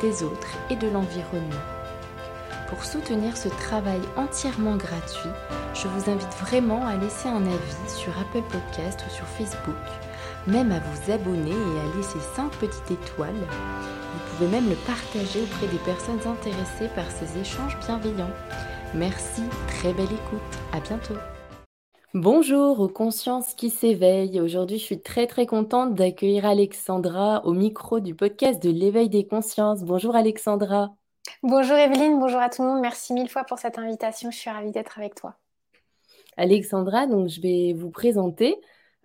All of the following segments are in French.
des autres et de l'environnement. Pour soutenir ce travail entièrement gratuit, je vous invite vraiment à laisser un avis sur Apple Podcast ou sur Facebook, même à vous abonner et à laisser 5 petites étoiles. Vous pouvez même le partager auprès des personnes intéressées par ces échanges bienveillants. Merci, très belle écoute, à bientôt. Bonjour aux consciences qui s'éveillent. Aujourd'hui, je suis très très contente d'accueillir Alexandra au micro du podcast de l'éveil des consciences. Bonjour Alexandra. Bonjour Evelyne, bonjour à tout le monde. Merci mille fois pour cette invitation. Je suis ravie d'être avec toi. Alexandra, donc je vais vous présenter.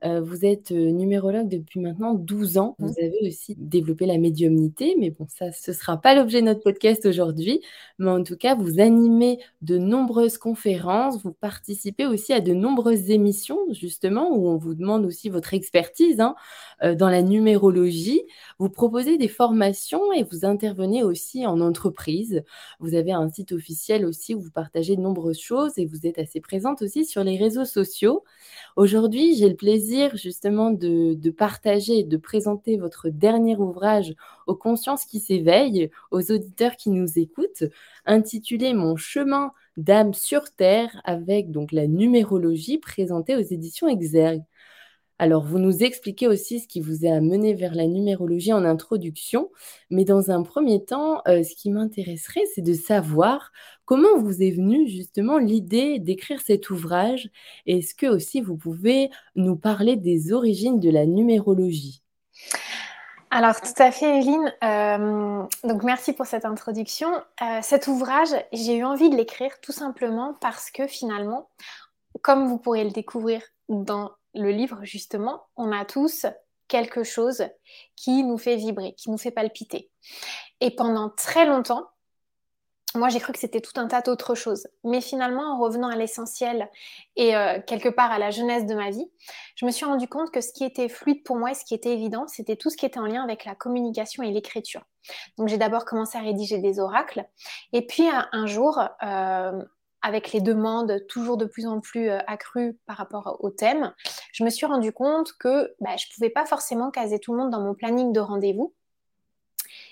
Euh, vous êtes euh, numérologue depuis maintenant 12 ans. Vous mmh. avez aussi développé la médiumnité, mais bon, ça, ce ne sera pas l'objet de notre podcast aujourd'hui. Mais en tout cas, vous animez de nombreuses conférences, vous participez aussi à de nombreuses émissions, justement, où on vous demande aussi votre expertise hein, euh, dans la numérologie. Vous proposez des formations et vous intervenez aussi en entreprise. Vous avez un site officiel aussi où vous partagez de nombreuses choses et vous êtes assez présente aussi sur les réseaux sociaux. Aujourd'hui, j'ai le plaisir justement de, partager de présenter votre dernier ouvrage aux consciences qui s'éveillent, aux auditeurs qui nous écoutent, intitulé Mon chemin d'âme sur Terre avec donc la numérologie présentée aux éditions Exergue. Alors, vous nous expliquez aussi ce qui vous a amené vers la numérologie en introduction, mais dans un premier temps, euh, ce qui m'intéresserait, c'est de savoir comment vous est venue justement l'idée d'écrire cet ouvrage. Est-ce que aussi vous pouvez nous parler des origines de la numérologie? Alors tout à fait, Evelyne. Euh, donc merci pour cette introduction. Euh, cet ouvrage, j'ai eu envie de l'écrire tout simplement parce que finalement, comme vous pourrez le découvrir dans le livre, justement, on a tous quelque chose qui nous fait vibrer, qui nous fait palpiter. Et pendant très longtemps, moi, j'ai cru que c'était tout un tas d'autres choses. Mais finalement, en revenant à l'essentiel et euh, quelque part à la jeunesse de ma vie, je me suis rendu compte que ce qui était fluide pour moi et ce qui était évident, c'était tout ce qui était en lien avec la communication et l'écriture. Donc, j'ai d'abord commencé à rédiger des oracles. Et puis, un, jour, euh, avec les demandes toujours de plus en plus euh, accrues par rapport au thème, je me suis rendu compte que bah, je ne pouvais pas forcément caser tout le monde dans mon planning de rendez-vous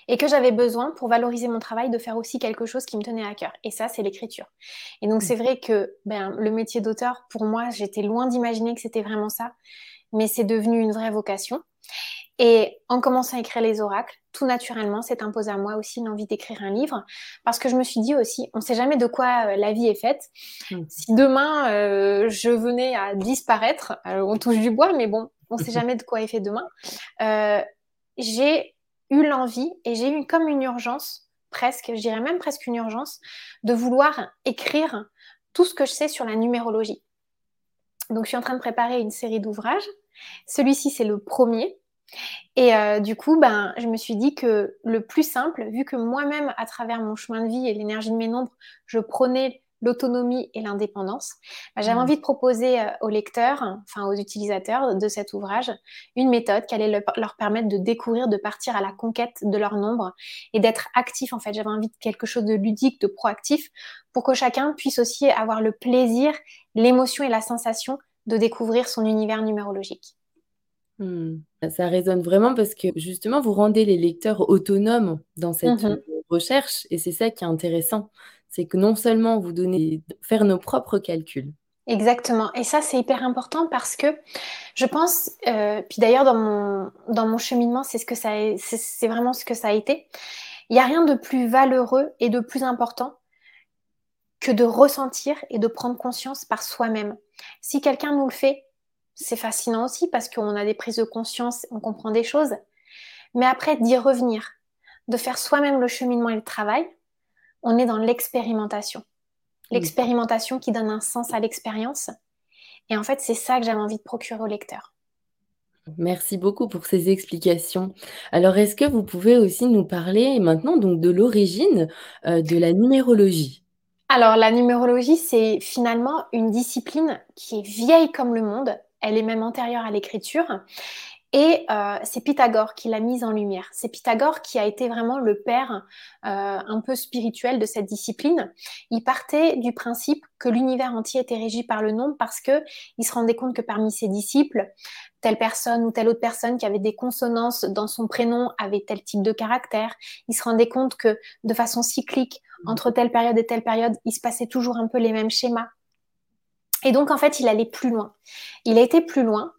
et que j'avais besoin pour valoriser mon travail de faire aussi quelque chose qui me tenait à cœur. Et ça, c'est l'écriture. Et donc, c'est vrai que ben, le métier d'auteur, pour moi, j'étais loin d'imaginer que c'était vraiment ça, mais c'est devenu une vraie vocation. Et en commençant à écrire les oracles, tout naturellement, s'est imposé à moi aussi l'envie d'écrire un livre, parce que je me suis dit aussi, on ne sait jamais de quoi euh, la vie est faite. Hmm. Si demain euh, je venais à disparaître, on touche du bois, mais bon, on ne sait jamais de quoi est fait demain. Euh, j'ai eu l'envie et j'ai eu comme une urgence, presque, je dirais même presque une urgence, de vouloir écrire tout ce que je sais sur la numérologie. Donc, je suis en train de préparer une série d'ouvrages. Celui-ci, c'est le premier. Et euh, du coup, ben, je me suis dit que le plus simple, vu que moi-même, à travers mon chemin de vie et l'énergie de mes nombres, je prenais l'autonomie et l'indépendance, ben, j'avais mmh. envie de proposer euh, aux lecteurs, enfin aux utilisateurs de cet ouvrage, une méthode qui allait leur permettre de découvrir, de partir à la conquête de leur nombre et d'être actif. En fait, j'avais envie de quelque chose de ludique, de proactif, pour que chacun puisse aussi avoir le plaisir, l'émotion et la sensation de découvrir son univers numérologique. Hmm. Ça résonne vraiment parce que justement, vous rendez les lecteurs autonomes dans cette mmh recherche et c'est ça qui est intéressant. C'est que non seulement vous donnez faire nos propres calculs. Exactement. Et ça, c'est hyper important parce que je pense, euh, puis d'ailleurs dans mon, dans mon cheminement, c'est ce que ça, c'est vraiment ce que ça a été. Il n'y a rien de plus valeureux et de plus important que de ressentir et de prendre conscience par soi-même. Si quelqu'un nous le fait, c'est fascinant aussi parce qu'on a des prises de conscience, on comprend des choses. Mais après, d'y revenir, de faire soi-même le cheminement et le travail, on est dans l'expérimentation. L'expérimentation qui donne un sens à l'expérience. Et en fait, c'est ça que j'avais envie de procurer au lecteur. Merci beaucoup pour ces explications. Alors, est-ce que vous pouvez aussi nous parler maintenant donc de l'origine, heu, de la numérologie? Alors, la numérologie, c'est finalement une discipline qui est vieille comme le monde. Elle est même antérieure à l'écriture et euh, c'est Pythagore qui l'a mise en lumière. C'est Pythagore qui a été vraiment le père euh, un peu spirituel de cette discipline. Il partait du principe que l'univers entier était régi par le nombre parce que il se rendait compte que parmi ses disciples, telle personne ou telle autre personne qui avait des consonances dans son prénom avait tel type de caractère. Il se rendait compte que de façon cyclique, entre telle période et telle période, il se passait toujours un peu les mêmes schémas. Et donc, en fait, il allait plus loin. Il a été plus loin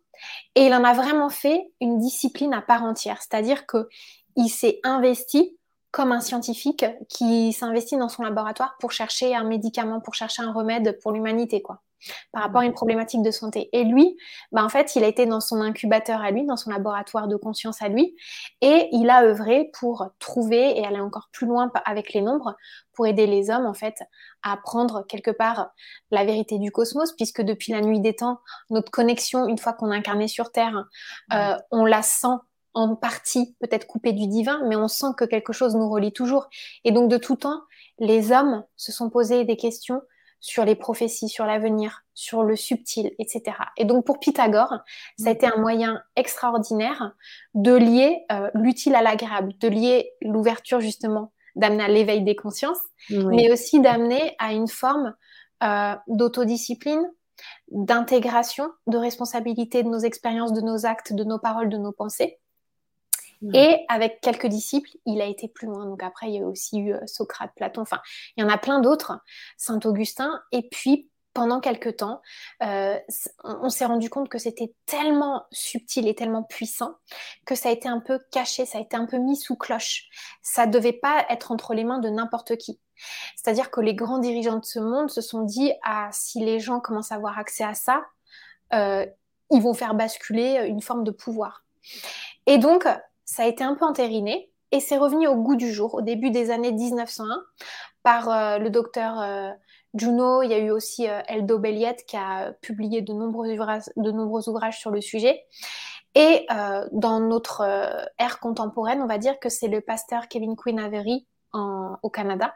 et il en a vraiment fait une discipline à part entière, c'est-à-dire que il s'est investi comme un scientifique qui s'investit dans son laboratoire pour chercher un médicament, pour chercher un remède pour l'humanité, quoi par rapport à une problématique de santé. Et lui, bah en fait, il a été dans son incubateur à lui, dans son laboratoire de conscience à lui, et il a œuvré pour trouver et aller encore plus loin avec les nombres, pour aider les hommes, en fait, à prendre quelque part la vérité du cosmos, puisque depuis la nuit des temps, notre connexion, une fois qu'on est incarné sur Terre, euh, on la sent en partie peut-être coupée du divin, mais on sent que quelque chose nous relie toujours. Et donc de tout temps, les hommes se sont posés des questions sur les prophéties, sur l'avenir, sur le subtil, etc. Et donc pour Pythagore, ça a été un moyen extraordinaire de lier euh, l'utile à l'agréable, de lier l'ouverture justement, d'amener à l'éveil des consciences, mais aussi d'amener à une forme euh, d'autodiscipline, d'intégration, de responsabilité de nos expériences, de nos actes, de nos paroles, de nos pensées. Et avec quelques disciples, il a été plus loin. Donc après, il y a aussi eu euh, Socrate, Platon, enfin, il y en a plein d'autres, Saint-Augustin. Et puis, pendant quelques temps, euh, on, s'est rendu compte que c'était tellement subtil et tellement puissant que ça a été un peu caché, ça a été un peu mis sous cloche. Ça devait pas être entre les mains de n'importe qui. C'est-à-dire que les grands dirigeants de ce monde se sont dit, ah, si les gens commencent à avoir accès à ça, euh, ils vont faire basculer une forme de pouvoir. Et donc, ça a été un peu entériné et c'est revenu au goût du jour au début des années 1901 par euh, le docteur euh, Juno. Il y a eu aussi euh, Eldo Belliette qui a publié de nombreux, ouvrages, sur le sujet. Et dans notre ère contemporaine, on va dire que c'est le pasteur Kevin Quinn Avery au Canada,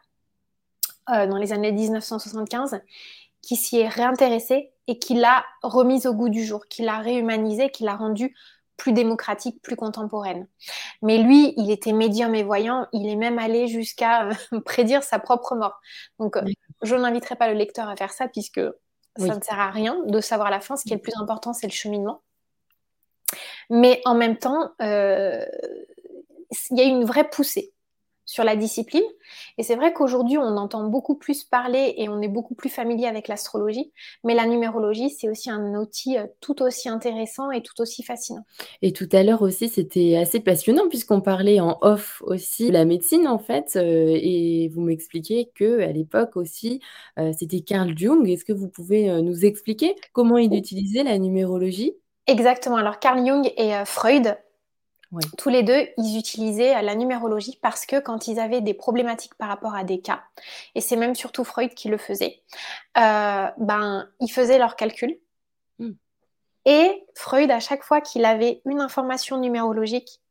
dans les années 1975, qui s'y est réintéressé et qui l'a remise au goût du jour, qui l'a réhumanisé, qui l'a rendu plus démocratique, plus contemporaine. Mais lui, il était médium et voyant, il est même allé jusqu'à prédire sa propre mort. Donc, euh, je n'inviterai pas le lecteur à faire ça puisque ça ne sert à rien de savoir la fin. Ce qui est le plus important, c'est le cheminement. Mais en même temps, euh, il y a une vraie poussée sur la discipline. Et c'est vrai qu'aujourd'hui, on entend beaucoup plus parler et on est beaucoup plus familier avec l'astrologie, mais la numérologie, c'est aussi un outil euh, tout aussi intéressant et tout aussi fascinant. Et tout à l'heure aussi, c'était assez passionnant puisqu'on parlait en off aussi de la médecine en fait, euh, et vous m'expliquez que à l'époque aussi, euh, c'était Carl Jung. Est-ce que vous pouvez nous expliquer comment il utilisait la numérologie? Exactement. Alors Carl Jung et Freud tous les deux, ils utilisaient la numérologie parce que quand ils avaient des problématiques par rapport à des cas, et c'est même surtout Freud qui le faisait, euh, ben, ils faisaient leurs calculs. Hmm. Et Freud, à chaque fois qu'il avait une information numérologique,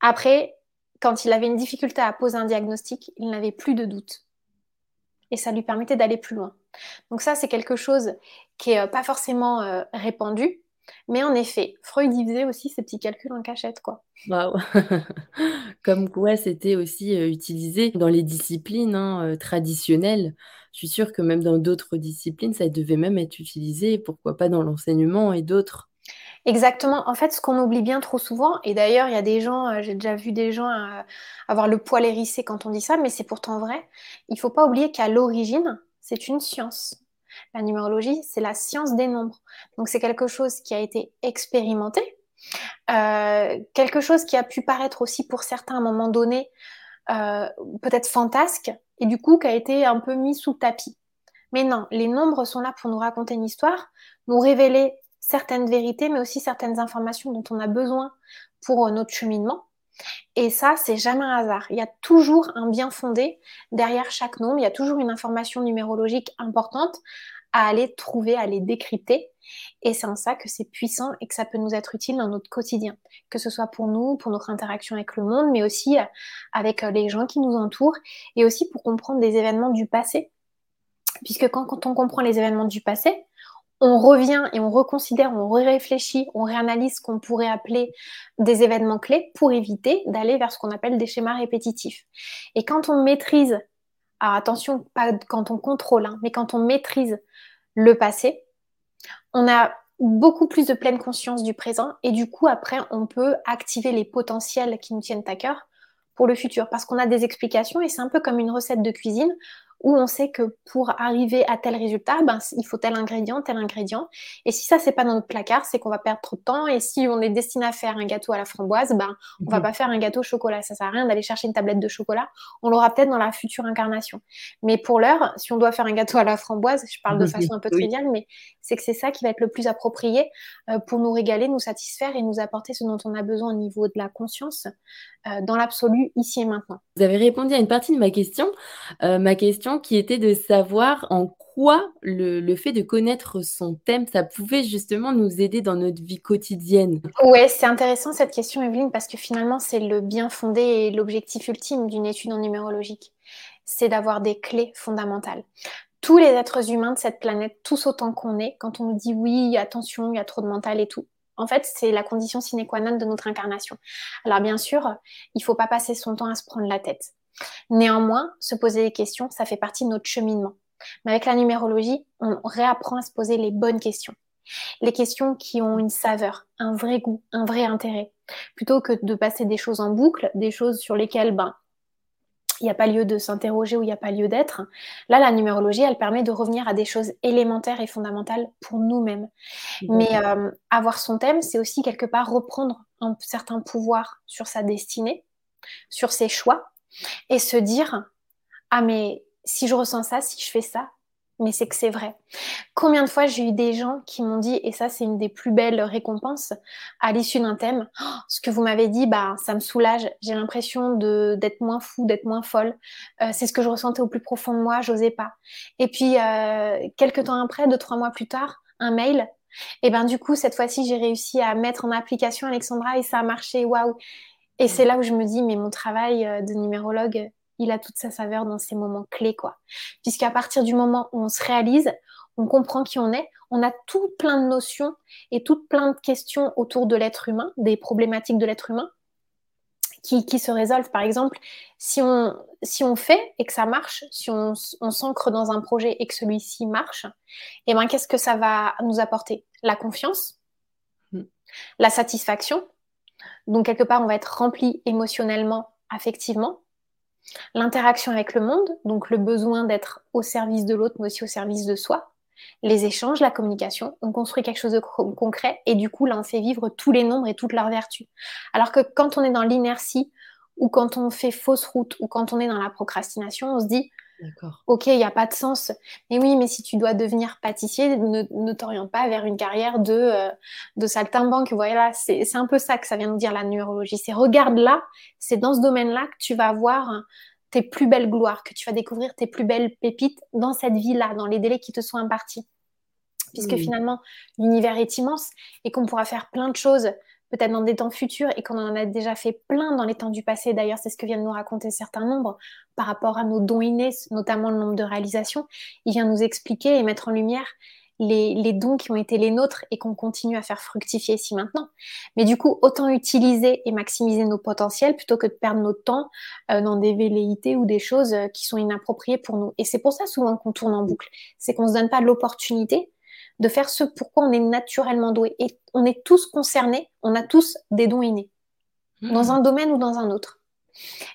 après, quand il avait une difficulté à poser un diagnostic, il n'avait plus de doute. Et ça lui permettait d'aller plus loin. Donc ça, c'est quelque chose qui n'est euh, pas forcément euh, répandu, mais en effet, Freud y faisait aussi ses petits calculs en cachette, quoi. Waouh Comme quoi, c'était aussi euh, utilisé dans les disciplines hein, euh, traditionnelles. Je suis sûre que même dans d'autres disciplines, ça devait même être utilisé, pourquoi pas dans l'enseignement et d'autres. Exactement. En fait, ce qu'on oublie bien trop souvent, et d'ailleurs, il y a des gens, euh, j'ai déjà vu des gens avoir le poil hérissé quand on dit ça, mais c'est pourtant vrai. Il ne faut pas oublier qu'à l'origine, c'est une science. La numérologie, c'est la science des nombres. Donc c'est quelque chose qui a été expérimenté, euh, quelque chose qui a pu paraître aussi pour certains à un moment donné euh, peut-être fantasque, et du coup qui a été un peu mis sous tapis. Mais non, les nombres sont là pour nous raconter une histoire, nous révéler certaines vérités, mais aussi certaines informations dont on a besoin pour euh, notre cheminement. Et ça, c'est jamais un hasard. Il y a toujours un bien fondé derrière chaque nombre. Il y a toujours une information numérologique importante à aller trouver, à aller décrypter. Et c'est en ça que c'est puissant et que ça peut nous être utile dans notre quotidien, que ce soit pour nous, pour notre interaction avec le monde, mais aussi euh, avec euh, les gens qui nous entourent, et aussi pour comprendre des événements du passé. Puisque quand, quand on comprend les événements du passé, on revient et on reconsidère, on réfléchit, on réanalyse ce qu'on pourrait appeler des événements clés pour éviter d'aller vers ce qu'on appelle des schémas répétitifs. Et quand on maîtrise, alors attention, pas quand on contrôle, hein, mais quand on maîtrise le passé, on a beaucoup plus de pleine conscience du présent et du coup après on peut activer les potentiels qui nous tiennent à cœur pour le futur parce qu'on a des explications et c'est un peu comme une recette de cuisine où on sait que pour arriver à tel résultat, ben, il faut tel ingrédient, tel ingrédient. Et si ça, c'est pas dans notre placard, c'est qu'on va perdre trop de temps. Et si on est destiné à faire un gâteau à la framboise, ben, on va mhm. pas faire un gâteau au chocolat. Ça sert à rien d'aller chercher une tablette de chocolat. On l'aura peut-être dans la future incarnation. Mais pour l'heure, si on doit faire un gâteau à la framboise, je parle de façon un peu triviale, mais c'est que c'est ça qui va être le plus approprié euh, pour nous régaler, nous satisfaire et nous apporter ce dont on a besoin au niveau de la conscience, euh, dans l'absolu, ici et maintenant. Vous avez répondu à une partie de ma question. Euh, ma question qui était de savoir en quoi le, fait de connaître son thème, ça pouvait justement nous aider dans notre vie quotidienne. Ouais, c'est intéressant cette question, Evelyne, parce que finalement, c'est le bien fondé et l'objectif ultime d'une étude en numérologique. C'est d'avoir des clés fondamentales tous les êtres humains de cette planète, tous autant qu'on est, quand on nous dit oui, attention, il y a trop de mental et tout, en fait, c'est la condition sine qua non de notre incarnation. Alors bien sûr, il ne faut pas passer son temps à se prendre la tête. Néanmoins, se poser des questions, ça fait partie de notre cheminement. Mais avec la numérologie, on réapprend à se poser les bonnes questions. Les questions qui ont une saveur, un vrai goût, un vrai intérêt. Plutôt que de passer des choses en boucle, des choses sur lesquelles ben, il n'y a pas lieu de s'interroger ou il n'y a pas lieu d'être. Là, la numérologie, elle permet de revenir à des choses élémentaires et fondamentales pour nous-mêmes. Mais euh, avoir son thème, c'est aussi quelque part reprendre un certain pouvoir sur sa destinée, sur ses choix, et se dire, ah mais si je ressens ça, si je fais ça, mais c'est que c'est vrai. Combien de fois j'ai eu des gens qui m'ont dit, et ça c'est une des plus belles récompenses à l'issue d'un thème, oh, ce que vous m'avez dit, bah ça me soulage. J'ai l'impression d'être moins fou, d'être moins folle. Euh, c'est ce que je ressentais au plus profond de moi, j'osais pas. Et puis euh, quelques temps après, deux trois mois plus tard, un mail. Et ben du coup cette fois-ci j'ai réussi à mettre en application Alexandra et ça a marché. Waouh. Et c'est là où je me dis, mais mon travail euh, de numérologue, il a toute sa saveur dans ces moments clés, quoi. Puisqu'à partir du moment où on se réalise, on comprend qui on est, on a tout plein de notions et tout plein de questions autour de l'être humain, des problématiques de l'être humain, qui, se résolvent. Par exemple, si on, si on fait et que ça marche, si on, s'ancre dans un projet et que celui-ci marche, eh ben, qu'est-ce que ça va nous apporter? La confiance, hmm. la satisfaction. Donc, quelque part, on va être rempli émotionnellement, affectivement l'interaction avec le monde, donc le besoin d'être au service de l'autre, mais aussi au service de soi, les échanges, la communication, on construit quelque chose de concret et du coup là on fait vivre tous les nombres et toutes leurs vertus. Alors que quand on est dans l'inertie ou quand on fait fausse route ou quand on est dans la procrastination, on se dit Ok, il n'y a pas de sens. Mais oui, mais si tu dois devenir pâtissier, ne, t'oriente pas vers une carrière de, euh, de saltimbanque. Voilà, c'est un peu ça que ça vient nous dire la neurologie. C'est regarde là, c'est dans ce domaine-là que tu vas voir tes plus belles gloires, que tu vas découvrir tes plus belles pépites dans cette vie-là, dans les délais qui te sont impartis. Puisque finalement, l'univers est immense et qu'on pourra faire plein de choses peut-être dans des temps futurs et qu'on en a déjà fait plein dans les temps du passé. D'ailleurs, c'est ce que viennent nous raconter certains nombres par rapport à nos dons innés, notamment le nombre de réalisations. Il vient nous expliquer et mettre en lumière les, dons qui ont été les nôtres et qu'on continue à faire fructifier ici maintenant. Mais du coup, autant utiliser et maximiser nos potentiels plutôt que de perdre notre temps euh, dans des velléités ou des choses euh, qui sont inappropriées pour nous. Et c'est pour ça souvent qu'on tourne en boucle. C'est qu'on ne se donne pas l'opportunité de faire ce pourquoi on est naturellement doué. Et on est tous concernés, on a tous des dons innés, hmm. dans un domaine ou dans un autre.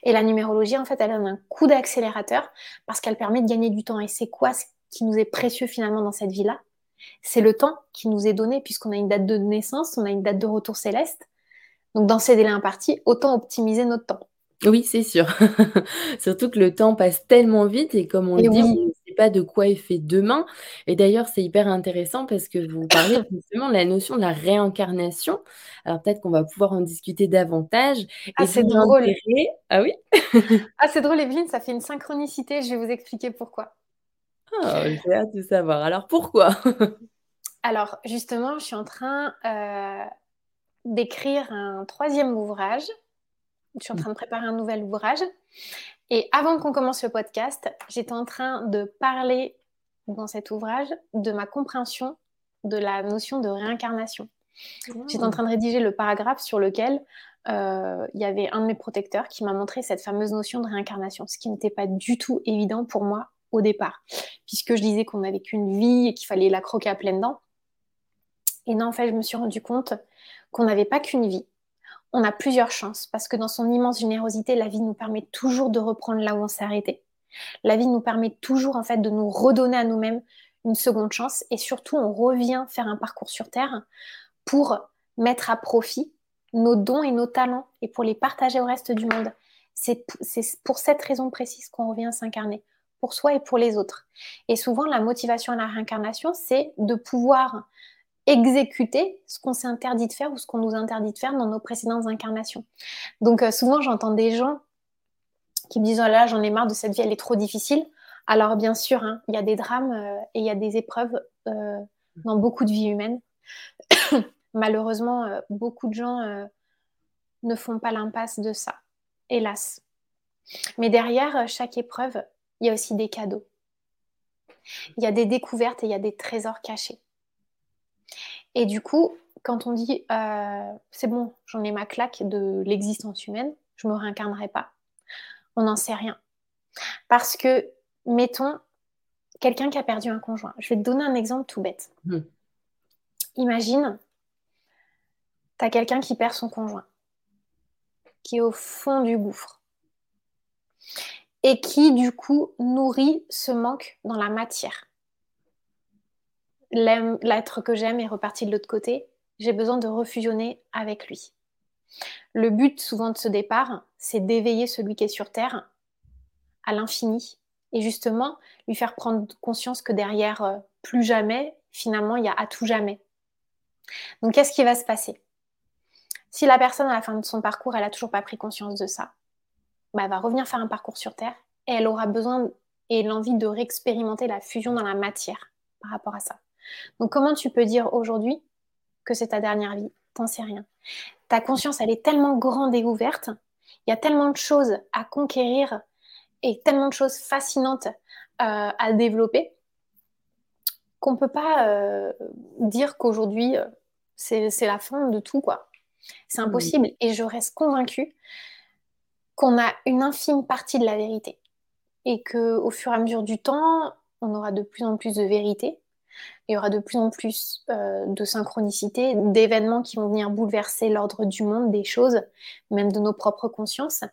Et la numérologie, en fait, elle donne un coup d'accélérateur parce qu'elle permet de gagner du temps. Et c'est quoi ce qui nous est précieux finalement dans cette vie-là? C'est le temps qui nous est donné puisqu'on a une date de naissance, on a une date de retour céleste. Donc dans ces délais impartis, autant optimiser notre temps. Oui, c'est sûr. Surtout que le temps passe tellement vite et comme on le dit, pas de quoi est fait demain. Et d'ailleurs, c'est hyper intéressant parce que vous parlez justement de la notion de la réincarnation. Alors peut-être qu'on va pouvoir en discuter davantage. Ah, c'est drôle. Ah oui? Ah, c'est drôle, Evelyne, ça fait une synchronicité. Je vais vous expliquer pourquoi. Ah, j'ai hâte de savoir. Alors pourquoi? Alors, justement, je suis en train euh, d'écrire un troisième ouvrage. Je suis en train de préparer un nouvel ouvrage. Et avant qu'on commence le podcast, j'étais en train de parler dans cet ouvrage de ma compréhension de la notion de réincarnation. J'étais en train de rédiger le paragraphe sur lequel euh, il y avait un de mes protecteurs qui m'a montré cette fameuse notion de réincarnation, ce qui n'était pas du tout évident pour moi au départ, puisque je disais qu'on n'avait qu'une vie et qu'il fallait la croquer à pleines dents. Et non, en fait, je me suis rendu compte qu'on n'avait pas qu'une vie. On a plusieurs chances, parce que dans son immense générosité, la vie nous permet toujours de reprendre là où on s'est arrêté. La vie nous permet toujours, en fait, de nous redonner à nous-mêmes une seconde chance. Et surtout, on revient faire un parcours sur Terre pour mettre à profit nos dons et nos talents et pour les partager au reste du monde. C'est pour cette raison précise qu'on revient s'incarner, pour soi et pour les autres. Et souvent, la motivation à la réincarnation, c'est de pouvoir exécuter ce qu'on s'est interdit de faire ou ce qu'on nous interdit de faire dans nos précédentes incarnations. Donc euh, souvent, j'entends des gens qui me disent oh là, j'en ai marre de cette vie, elle est trop difficile. Alors bien sûr, hein, il y a des drames euh, et il y a des épreuves euh, dans beaucoup de vies humaines. Malheureusement, beaucoup de gens ne font pas l'impasse de ça, hélas. Mais derrière chaque épreuve, il y a aussi des cadeaux. Il y a des découvertes et il y a des trésors cachés. Et du coup, quand on dit euh, c'est bon, j'en ai ma claque de l'existence humaine, je me réincarnerai pas, on n'en sait rien. Parce que, mettons, quelqu'un qui a perdu un conjoint. Je vais te donner un exemple tout bête. Mmh. Imagine, tu as quelqu'un qui perd son conjoint, qui est au fond du gouffre, et qui, du coup, nourrit ce manque dans la matière l'être que j'aime est reparti de l'autre côté, j'ai besoin de refusionner avec lui. Le but souvent de ce départ, c'est d'éveiller celui qui est sur Terre à l'infini et justement lui faire prendre conscience que derrière euh, plus jamais, finalement, il y a à tout jamais. Donc qu'est-ce qui va se passer? Si la personne à la fin de son parcours, elle a toujours pas pris conscience de ça, bah, elle va revenir faire un parcours sur Terre et elle aura besoin et l'envie de réexpérimenter la fusion dans la matière par rapport à ça. Donc comment tu peux dire aujourd'hui que c'est ta dernière vie? T'en sais rien. Ta conscience, elle est tellement grande et ouverte, il y a tellement de choses à conquérir et tellement de choses fascinantes euh, à développer qu'on ne peut pas euh, dire qu'aujourd'hui, euh, c'est la fin de tout. quoi. C'est impossible. Et je reste convaincue qu'on a une infime partie de la vérité. Et qu'au fur et à mesure du temps, on aura de plus en plus de vérité il y aura de plus en plus euh, de synchronicité, d'événements qui vont venir bouleverser l'ordre du monde, des choses, même de nos propres consciences.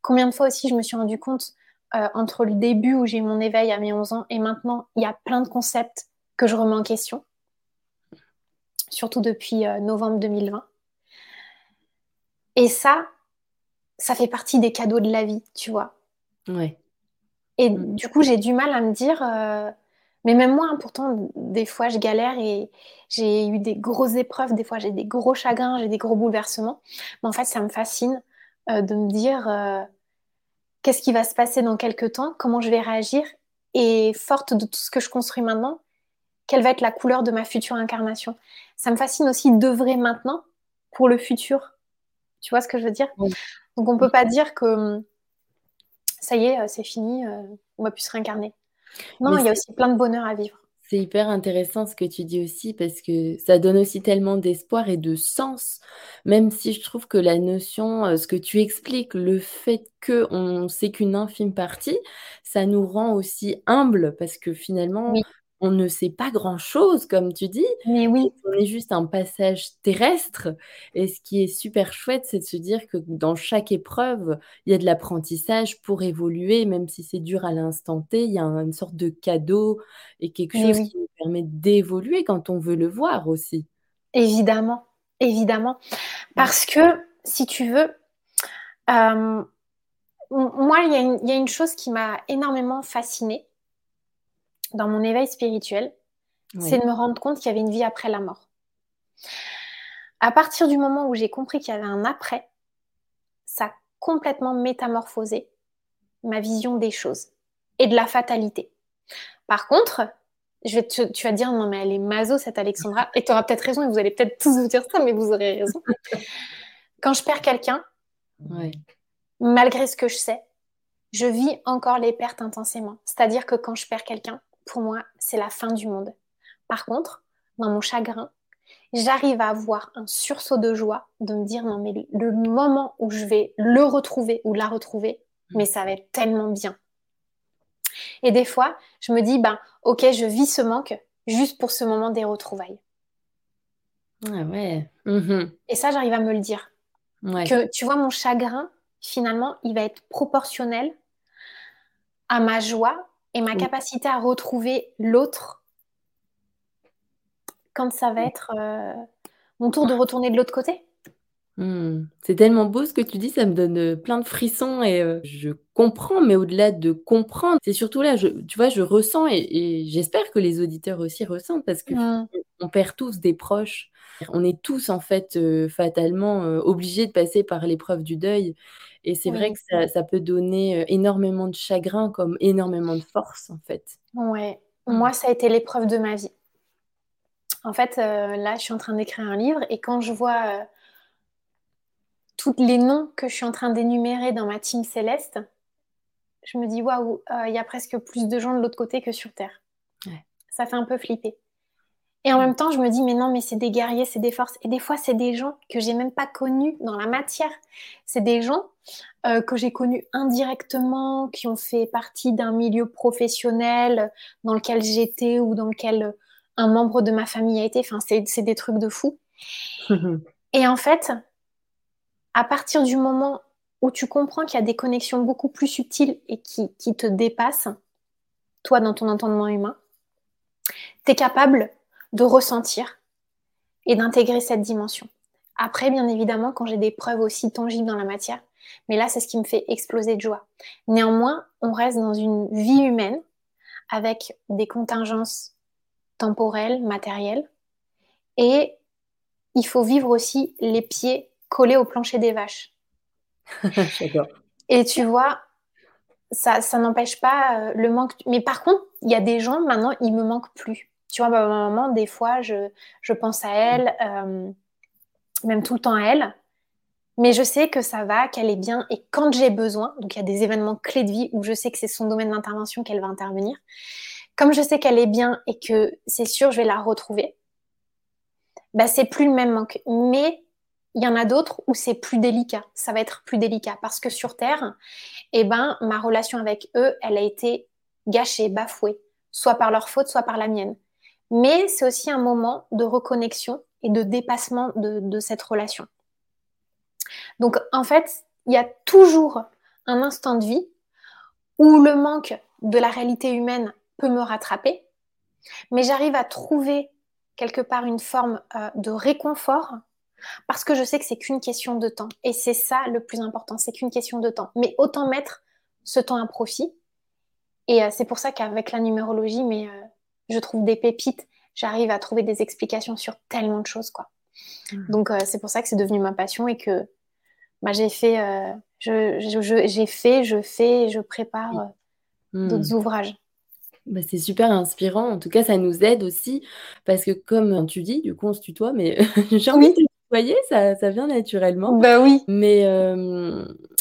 Combien de fois aussi je me suis rendu compte, euh, entre le début où j'ai eu mon éveil à mes 11 ans et maintenant, il y a plein de concepts que je remets en question, surtout depuis euh, novembre 2020. Et ça, ça fait partie des cadeaux de la vie, tu vois. Ouais. Et mm. du coup, j'ai du mal à me dire mais même moi, hein, pourtant, des fois, je galère et j'ai eu des grosses épreuves, des fois, j'ai des gros chagrins, j'ai des gros bouleversements. Mais en fait, ça me fascine euh, de me dire euh, qu'est-ce qui va se passer dans quelques temps, comment je vais réagir et forte de tout ce que je construis maintenant, quelle va être la couleur de ma future incarnation. Ça me fascine aussi d'œuvrer maintenant pour le futur. Tu vois ce que je veux dire? Donc, on ne peut pas dire que hum, ça y est, euh, c'est fini, on va plus se réincarner. Non, il y a aussi plein de bonheur à vivre. C'est hyper intéressant ce que tu dis aussi parce que ça donne aussi tellement d'espoir et de sens, même si je trouve que la notion, euh, ce que tu expliques, le fait qu'on sait qu'une infime partie, ça nous rend aussi humbles parce que finalement, on ne sait pas grand-chose, comme tu dis. Mais oui. On est juste un passage terrestre. Et ce qui est super chouette, c'est de se dire que dans chaque épreuve, il y a de l'apprentissage pour évoluer, même si c'est dur à l'instant T. Il y a une sorte de cadeau et quelque chose qui nous permet d'évoluer quand on veut le voir aussi. Évidemment, évidemment. Parce que, si tu veux, euh, moi, il y, y, a une chose qui m'a énormément fascinée dans mon éveil spirituel, c'est de me rendre compte qu'il y avait une vie après la mort. À partir du moment où j'ai compris qu'il y avait un après, ça a complètement métamorphosé ma vision des choses et de la fatalité. Par contre, je vais tu vas te dire, non, mais elle est maso, cette Alexandra. Et tu auras peut-être raison, et vous allez peut-être tous vous dire ça, mais vous aurez raison. Quand je perds quelqu'un, malgré ce que je sais, je vis encore les pertes intensément. C'est-à-dire que quand je perds quelqu'un, pour moi, c'est la fin du monde. Par contre, dans mon chagrin, j'arrive à avoir un sursaut de joie de me dire non mais le moment où je vais le retrouver ou la retrouver, mm. mais ça va être tellement bien. Et des fois, je me dis ben ok, je vis ce manque juste pour ce moment des retrouvailles. Ah ouais. Mm-hmm. Et ça, j'arrive à me le dire. Que tu vois, mon chagrin, finalement, il va être proportionnel à ma joie et ma capacité à retrouver l'autre quand ça va être euh, mon tour de retourner de l'autre côté? Hmm. C'est tellement beau ce que tu dis, ça me donne euh, plein de frissons et euh, je comprends, mais au-delà de comprendre, c'est surtout là, je, tu vois, je ressens et, j'espère que les auditeurs aussi ressentent parce que on perd tous des proches. On est tous en fait fatalement obligés de passer par l'épreuve du deuil et c'est vrai que ça, peut donner énormément de chagrin comme énormément de force en fait. Ouais, mmh. moi ça a été l'épreuve de ma vie. En fait, là, je suis en train d'écrire un livre et quand je vois tous les noms que je suis en train d'énumérer dans ma team céleste, je me dis waouh, il y a presque plus de gens de l'autre côté que sur Terre. Ça fait un peu flipper. Et en même temps, je me dis, mais non, mais c'est des guerriers, c'est des forces. Et des fois, c'est des gens que j'ai même pas connus dans la matière. C'est des gens euh, que j'ai connus indirectement, qui ont fait partie d'un milieu professionnel dans lequel j'étais ou dans lequel un membre de ma famille a été. Enfin, c'est des trucs de fou. Et en fait, à partir du moment où tu comprends qu'il y a des connexions beaucoup plus subtiles et qui, qui te dépassent, toi, dans ton entendement humain, tu es capable de ressentir et d'intégrer cette dimension. Après, bien évidemment, quand j'ai des preuves aussi tangibles dans la matière, mais là, c'est ce qui me fait exploser de joie. Néanmoins, on reste dans une vie humaine avec des contingences temporelles, matérielles, et il faut vivre aussi les pieds collés au plancher des vaches. et tu vois, ça, ça n'empêche pas euh, le manque. Mais par contre, il y a des gens, maintenant, ils me manquent plus. Tu vois, ma maman, des fois, je, je pense à elle, euh, même tout le temps à elle. Mais je sais que ça va, qu'elle est bien. Et quand j'ai besoin, donc il y a des événements clés de vie où je sais que c'est son domaine d'intervention qu'elle va intervenir, comme je sais qu'elle est bien et que c'est sûr, je vais la retrouver, bah, c'est plus le même manque. Mais il y en a d'autres où c'est plus délicat. Ça va être plus délicat parce que sur Terre, eh ben, ma relation avec eux, elle a été gâchée, bafouée, soit par leur faute, soit par la mienne mais c'est aussi un moment de reconnexion et de dépassement de, cette relation. Donc en fait, il y a toujours un instant de vie où le manque de la réalité humaine peut me rattraper, mais j'arrive à trouver quelque part une forme euh, de réconfort parce que je sais que c'est qu'une question de temps. Et c'est ça le plus important, c'est qu'une question de temps. Mais autant mettre ce temps à profit. Et euh, c'est pour ça qu'avec la numérologie, mais euh, je trouve des pépites, j'arrive à trouver des explications sur tellement de choses, quoi. Mmh. Donc, euh, c'est pour ça que c'est devenu ma passion et que bah, j'ai fait, euh, je, j'ai fait, je fais, je prépare euh, mmh. d'autres ouvrages. Bah, c'est super inspirant. En tout cas, ça nous aide aussi parce que, comme tu dis, du coup, on se tutoie, mais j'ai envie de tutoyer, ça, ça vient naturellement. Bah oui. Mais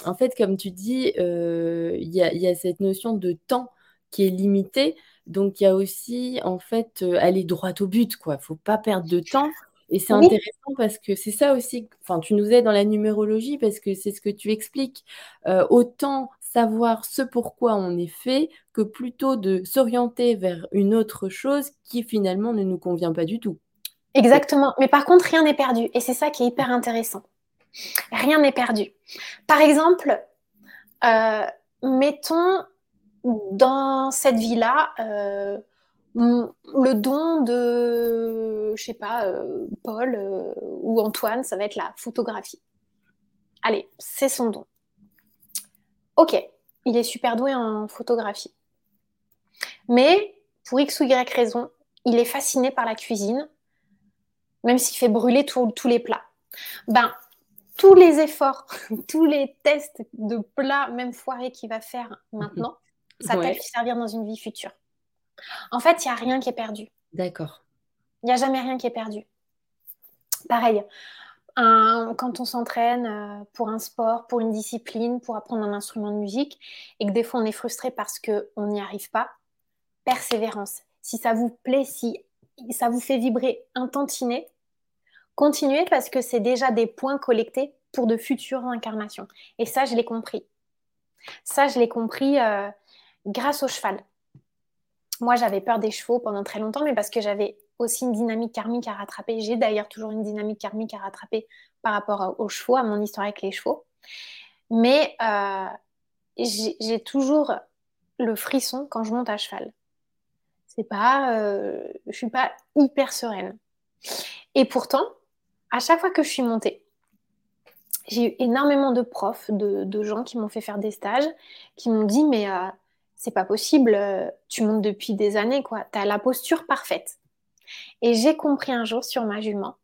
en fait, comme tu dis, il y a, y, a, cette notion de temps qui est limitée. Donc, il y a aussi, en fait, euh, aller droit au but, quoi. Faut pas perdre de temps. Et c'est intéressant parce que c'est ça aussi, enfin, tu nous aides dans la numérologie parce que c'est ce que tu expliques. Euh, autant savoir ce pourquoi on est fait que plutôt de s'orienter vers une autre chose qui finalement ne nous convient pas du tout. Exactement. Mais par contre, rien n'est perdu. Et c'est ça qui est hyper intéressant. Rien n'est perdu. Par exemple, euh, mettons dans cette vie-là, euh, le don de, je sais pas, euh, Paul euh, ou Antoine, ça va être la photographie. Allez, c'est son don. Ok, il est super doué en photographie. Mais pour X ou Y raison, il est fasciné par la cuisine, même s'il fait brûler tous les plats. Ben, tous les efforts, tous les tests de plats, même foirés qu'il va faire maintenant, ça t'a fait servir dans une vie future. En fait, il n'y a rien qui est perdu. D'accord. Il n'y a jamais rien qui est perdu. Pareil, quand on s'entraîne euh, pour un sport, pour une discipline, pour apprendre un instrument de musique, et que des fois on est frustré parce qu'on n'y arrive pas, persévérance. Si ça vous plaît, si ça vous fait vibrer un tantinet, continuez parce que c'est déjà des points collectés pour de futures incarnations. Et ça, je l'ai compris. Ça, je l'ai compris euh, grâce au cheval. Moi, j'avais peur des chevaux pendant très longtemps, mais parce que j'avais aussi une dynamique karmique à rattraper. J'ai d'ailleurs toujours une dynamique karmique à rattraper par rapport aux chevaux, à mon histoire avec les chevaux. Mais euh, j'ai toujours le frisson quand je monte à cheval. C'est pas, euh, je suis pas hyper sereine. Et pourtant, à chaque fois que je suis montée, j'ai eu énormément de profs, de, gens qui m'ont fait faire des stages, qui m'ont dit mais euh, c'est pas possible, tu montes depuis des années quoi, tu as la posture parfaite. Et j'ai compris un jour sur ma jument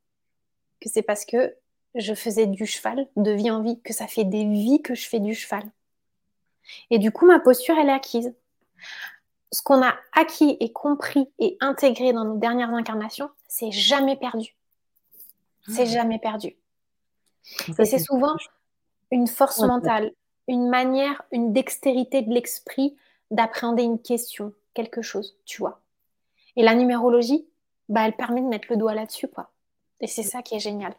que c'est parce que je faisais du cheval de vie en vie, que ça fait des vies que je fais du cheval. Et du coup, ma posture, elle est acquise. Ce qu'on a acquis et compris et intégré dans nos dernières incarnations, c'est jamais perdu. C'est ah. jamais perdu. et c'est souvent une force mentale, une manière, une dextérité de l'esprit d'appréhender une question, quelque chose, tu vois. Et la numérologie, bah, elle permet de mettre le doigt là-dessus, quoi. Et c'est ça qui est génial.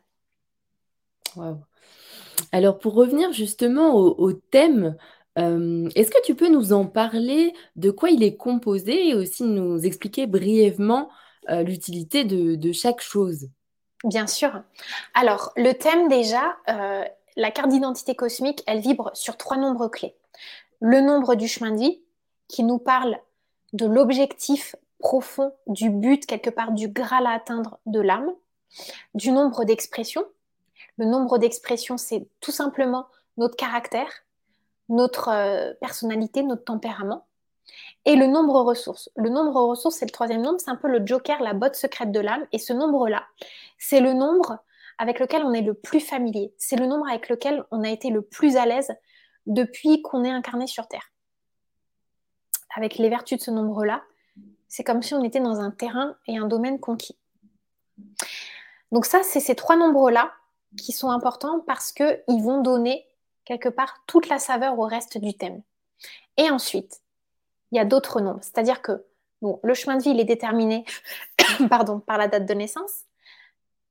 Alors, pour revenir justement au, thème, euh, est-ce que tu peux nous en parler de quoi il est composé et aussi nous expliquer brièvement euh, l'utilité de, chaque chose? Bien sûr. Alors, le thème déjà, euh, la carte d'identité cosmique, elle vibre sur trois nombres clés. Le nombre du chemin de vie, qui nous parle de l'objectif profond du but, quelque part du graal à atteindre de l'âme, du nombre d'expressions. Le nombre d'expressions, c'est tout simplement notre caractère, notre euh, personnalité, notre tempérament. Et le nombre ressources. Le nombre ressources, c'est le troisième nombre, c'est un peu le joker, la botte secrète de l'âme. Et ce nombre-là, c'est le nombre avec lequel on est le plus familier. C'est le nombre avec lequel on a été le plus à l'aise depuis qu'on est incarné sur Terre. Avec les vertus de ce nombre-là, c'est comme si on était dans un terrain et un domaine conquis. Donc ça, c'est ces trois nombres-là qui sont importants parce qu'ils vont donner quelque part toute la saveur au reste du thème. Et ensuite, il y a d'autres nombres. C'est-à-dire que le chemin de vie, il est déterminé pardon, par la date de naissance.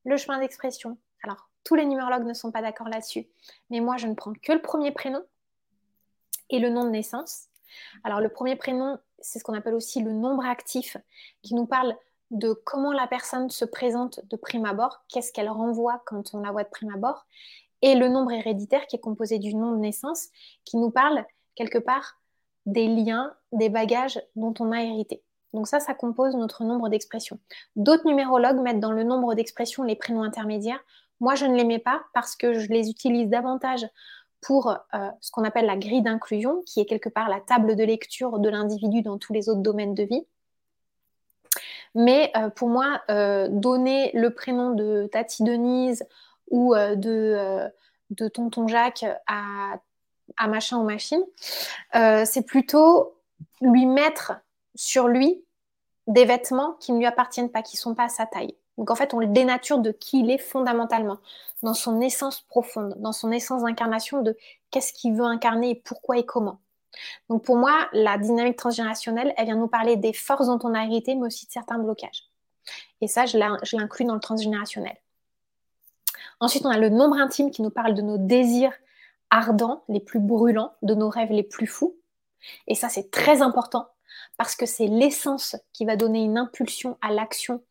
Le chemin d'expression. Alors, tous les numérologues ne sont pas d'accord là-dessus. Mais moi, je ne prends que le premier prénom et le nom de naissance. Alors, le premier prénom, c'est ce qu'on appelle aussi le nombre actif, qui nous parle de comment la personne se présente de prime abord, qu'est-ce qu'elle renvoie quand on la voit de prime abord, et le nombre héréditaire qui est composé du nom de naissance, qui nous parle quelque part des liens, des bagages dont on a hérité. Donc ça, ça compose notre nombre d'expressions. D'autres numérologues mettent dans le nombre d'expressions les prénoms intermédiaires. Moi, je ne les mets pas parce que je les utilise davantage pour euh, ce qu'on appelle la grille d'inclusion, qui est quelque part la table de lecture de l'individu dans tous les autres domaines de vie. Mais euh, pour moi, euh, donner le prénom de Tati Denise ou de, de, Tonton Jacques à, à machin ou machine, c'est plutôt lui mettre sur lui des vêtements qui ne lui appartiennent pas, qui ne sont pas à sa taille. Donc en fait, on le dénature de qui il est fondamentalement, dans son essence profonde, dans son essence d'incarnation de qu'est-ce qu'il veut incarner et pourquoi et comment. Donc pour moi, la dynamique transgénérationnelle, elle vient nous parler des forces dont on a hérité, mais aussi de certains blocages. Et ça, je l'inclus dans le transgénérationnel. Ensuite, on a le nombre intime qui nous parle de nos désirs ardents, les plus brûlants, de nos rêves les plus fous. Et ça, c'est très important parce que c'est l'essence qui va donner une impulsion à l'action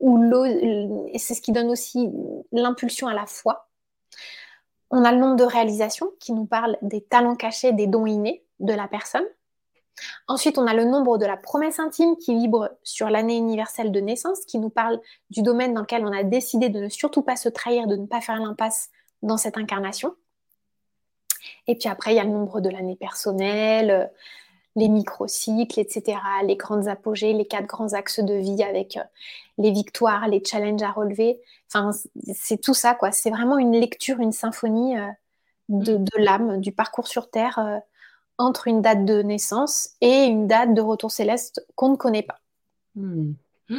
c'est ce qui donne aussi l'impulsion à la foi. On a le nombre de réalisations qui nous parle des talents cachés, des dons innés de la personne. Ensuite, on a le nombre de la promesse intime qui vibre sur l'année universelle de naissance, qui nous parle du domaine dans lequel on a décidé de ne surtout pas se trahir, de ne pas faire l'impasse dans cette incarnation. Et puis après, il y a le nombre de l'année personnelle, les microcycles, etc., les grandes apogées, les quatre grands axes de vie avec euh, les victoires, les challenges à relever. Enfin, c'est tout ça, quoi. C'est vraiment une lecture, une symphonie euh, mm. de, l'âme, du parcours sur Terre, euh, entre une date de naissance et une date de retour céleste qu'on ne connaît pas. Hmm.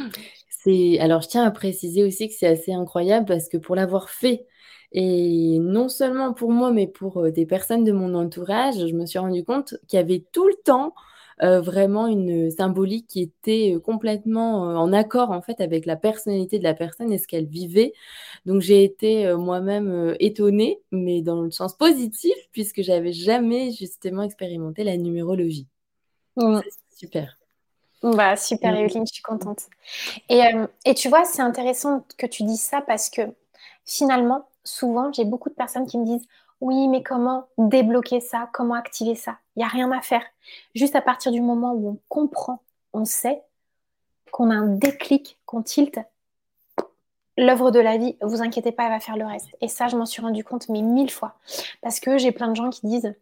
C'est alors je tiens à préciser aussi que c'est assez incroyable parce que pour l'avoir fait et non seulement pour moi mais pour euh, des personnes de mon entourage, je me suis rendu compte qu'il y avait tout le temps euh, vraiment une symbolique qui était euh, complètement euh, en accord en fait avec la personnalité de la personne et ce qu'elle vivait. Donc j'ai été moi-même étonnée, mais dans le sens positif, puisque j'avais jamais justement expérimenté la numérologie. Mmh. super. Bah, super, mmh. Evelyne, je suis contente. Et, et tu vois, c'est intéressant que tu dises ça parce que finalement, souvent, j'ai beaucoup de personnes qui me disent oui, mais comment débloquer ça? Comment activer ça? Il n'y a rien à faire. Juste à partir du moment où on comprend, on sait qu'on a un déclic, qu'on tilte, l'œuvre de la vie, vous inquiétez pas, elle va faire le reste. Et ça, je m'en suis rendu compte, mais mille fois. Parce que j'ai plein de gens qui disent,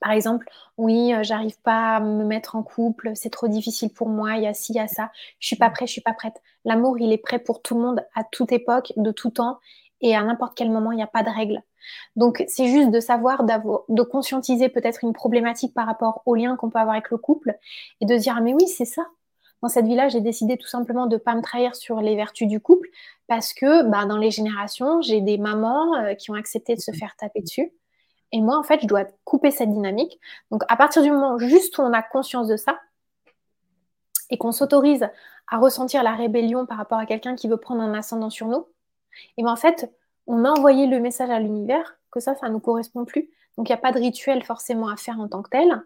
par exemple, oui, euh, j'arrive pas à me mettre en couple, c'est trop difficile pour moi, il y a ci, il y a ça, je suis pas prêt, je suis pas prête. L'amour, il est prêt pour tout le monde, à toute époque, de tout temps, et à n'importe quel moment, il n'y a pas de règle. Donc, c'est juste de savoir, de conscientiser peut-être une problématique par rapport au lien qu'on peut avoir avec le couple et de dire, ah, mais oui, c'est ça. Dans cette vie-là, j'ai décidé tout simplement de ne pas me trahir sur les vertus du couple parce que bah, dans les générations, j'ai des mamans euh, qui ont accepté de se faire taper dessus. Et moi, en fait, je dois couper cette dynamique. Donc, à partir du moment juste où on a conscience de ça et qu'on s'autorise à ressentir la rébellion par rapport à quelqu'un qui veut prendre un ascendant sur nous, et bien en fait, on a envoyé le message à l'univers que ça, ça ne nous correspond plus. Donc il n'y a pas de rituel forcément à faire en tant que tel,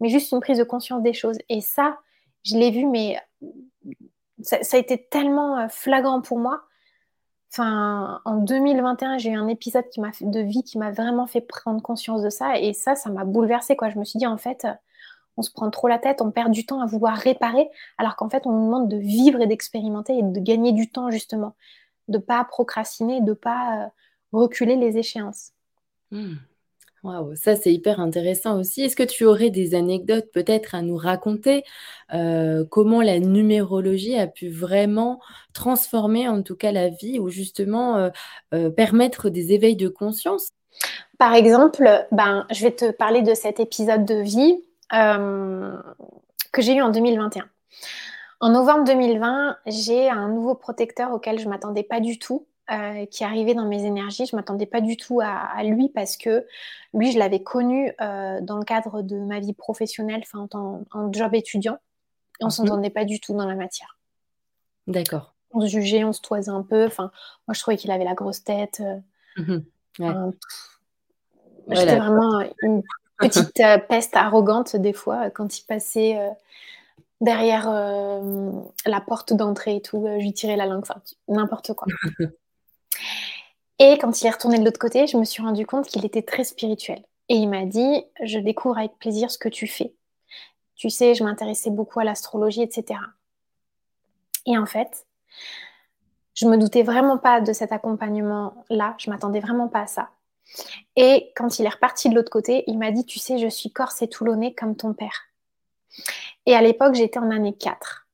mais juste une prise de conscience des choses. Et ça, je l'ai vu, mais ça, a été tellement euh, flagrant pour moi. Enfin, en 2021, j'ai eu un épisode de vie qui m'a vraiment fait prendre conscience de ça. Et ça, ça m'a bouleversée. Je me suis dit, en fait, on se prend trop la tête, on perd du temps à vouloir réparer, alors qu'en fait, on nous demande de vivre et d'expérimenter et de gagner du temps, justement de pas procrastiner, de pas euh, reculer les échéances. Hmm. Waouh, ça c'est hyper intéressant aussi. Est-ce que tu aurais des anecdotes peut-être à nous raconter euh, comment la numérologie a pu vraiment transformer en tout cas la vie ou justement euh, permettre des éveils de conscience? Par exemple, ben, je vais te parler de cet épisode de vie que j'ai eu en 2021. En novembre 2020, j'ai un nouveau protecteur auquel je ne m'attendais pas du tout. Euh, qui arrivait dans mes énergies. Je ne m'attendais pas du tout à, lui parce que lui, je l'avais connu euh, dans le cadre de ma vie professionnelle, enfin en, job étudiant. Et on ne mhm. s'entendait pas du tout dans la matière. D'accord. On se jugeait, on se toisait un peu. Enfin, moi, je trouvais qu'il avait la grosse tête. Euh, mhm. J'étais vraiment une petite peste arrogante des fois quand il passait derrière euh, la porte d'entrée et tout, euh, je lui tirais la langue, enfin, n'importe quoi. et quand il est retourné de l'autre côté, je me suis rendu compte qu'il était très spirituel. Et il m'a dit, je découvre avec plaisir ce que tu fais. Tu sais, je m'intéressais beaucoup à l'astrologie, etc. Et en fait, je me doutais vraiment pas de cet accompagnement-là, je m'attendais vraiment pas à ça. Et quand il est reparti de l'autre côté, il m'a dit, tu sais, je suis corse et toulonnais comme ton père. Et à l'époque, j'étais en année 4,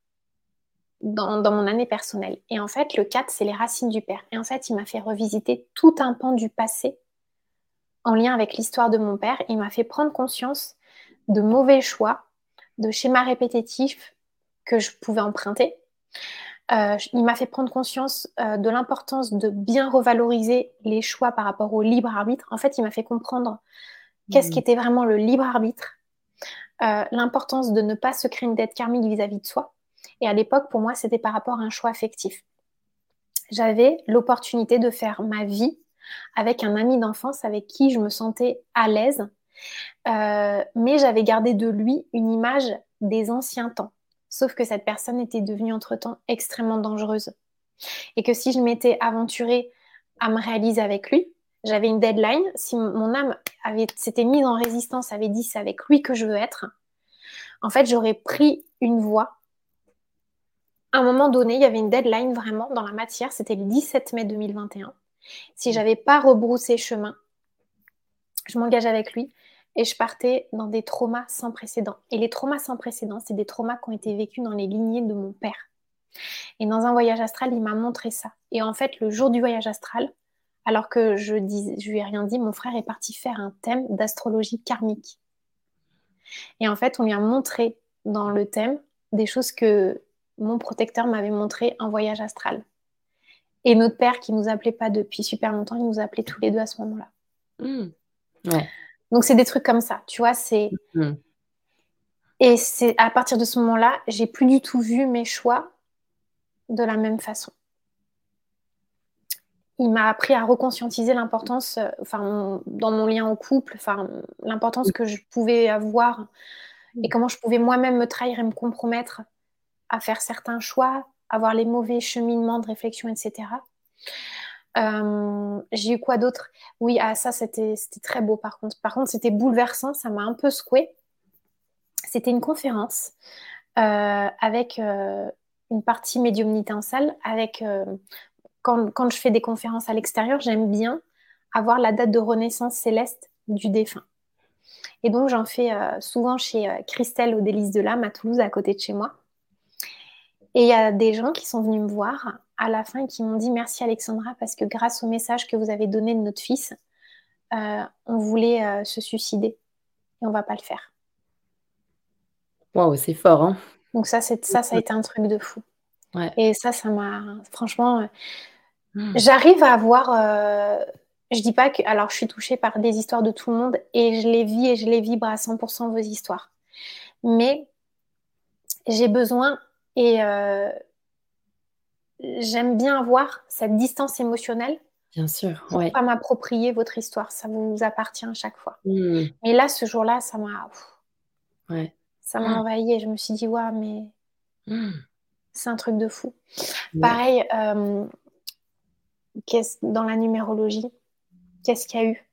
dans, mon année personnelle. Et en fait, le 4, c'est les racines du père. Et en fait, il m'a fait revisiter tout un pan du passé en lien avec l'histoire de mon père. Il m'a fait prendre conscience de mauvais choix, de schémas répétitifs que je pouvais emprunter. Euh, il m'a fait prendre conscience euh, de l'importance de bien revaloriser les choix par rapport au libre arbitre. En fait, il m'a fait comprendre qu'est-ce mmh. qui était vraiment le libre arbitre euh, l'importance de ne pas se créer une dette karmique vis-à-vis de soi. Et à l'époque, pour moi, c'était par rapport à un choix affectif. J'avais l'opportunité de faire ma vie avec un ami d'enfance avec qui je me sentais à l'aise, euh, mais j'avais gardé de lui une image des anciens temps. Sauf que cette personne était devenue entre-temps extrêmement dangereuse. Et que si je m'étais aventurée à me réaliser avec lui, j'avais une deadline. Si mon âme s'était mise en résistance, avait dit c'est avec lui que je veux être, en fait, j'aurais pris une voie. À un moment donné, il y avait une deadline vraiment dans la matière. C'était le 17 mai 2021. Si j'avais pas rebroussé chemin, je m'engage avec lui et je partais dans des traumas sans précédent. Et les traumas sans précédent, c'est des traumas qui ont été vécus dans les lignées de mon père. Et dans un voyage astral, il m'a montré ça. Et en fait, le jour du voyage astral, alors que je, dis, je lui ai rien dit, mon frère est parti faire un thème d'astrologie karmique. Et en fait, on lui a montré dans le thème des choses que mon protecteur m'avait montré en voyage astral. Et notre père, qui nous appelait pas depuis super longtemps, il nous appelait tous les deux à ce moment-là. Mmh. Donc c'est des trucs comme ça, tu vois, c'est... Mmh. Et c'est à partir de ce moment-là, j'ai plus du tout vu mes choix de la même façon. Il m'a appris à reconscientiser l'importance, euh, enfin, dans mon lien au couple, enfin, l'importance que je pouvais avoir et comment je pouvais moi-même me trahir et me compromettre à faire certains choix, avoir les mauvais cheminements de réflexion, etc. Euh, j'ai eu quoi d'autre? Oui, ah, ça c'était très beau par contre. Par contre, c'était bouleversant, ça m'a un peu secoué. C'était une conférence euh, avec euh, une partie médiumnité en salle. Avec, quand, quand, je fais des conférences à l'extérieur, j'aime bien avoir la date de renaissance céleste du défunt. Et donc, j'en fais souvent chez Christelle au Délice de l'âme à Toulouse, à côté de chez moi. Et il y a des gens qui sont venus me voir à la fin et qui m'ont dit merci Alexandra parce que grâce au message que vous avez donné de notre fils, euh, on voulait euh, se suicider et on va pas le faire. Waouh, c'est fort, hein Donc ça, ça, ça a été un truc de fou. Et ça, ça m'a franchement, euh, hmm. j'arrive à avoir. je dis pas que, alors je suis touchée par des histoires de tout le monde et je les vis et je les vibre à 100% vos histoires. Mais j'ai besoin et euh, j'aime bien avoir cette distance émotionnelle. Bien sûr, pour pas m'approprier votre histoire. Ça vous appartient à chaque fois. Mmh. Mais là, ce jour-là, ça m'a. Ouais. Ça m'a ah. envahi et je me suis dit, ouais, mais. C'est un truc de fou. Pareil, euh, dans la numérologie, qu'est-ce qu'il y a eu?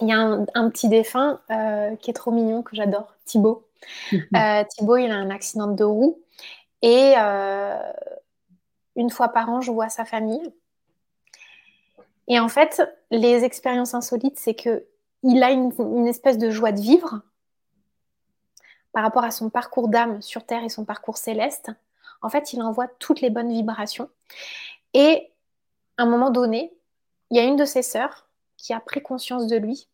Il y a un, petit défunt euh, qui est trop mignon, que j'adore, Thibaut. Thibaut, il a un accident de roue et euh, une fois par an, je vois sa famille. Et en fait, les expériences insolites, c'est que il a une, espèce de joie de vivre par rapport à son parcours d'âme sur Terre et son parcours céleste. En fait, il envoie toutes les bonnes vibrations. Et à un moment donné, il y a une de ses sœurs qui a pris conscience de lui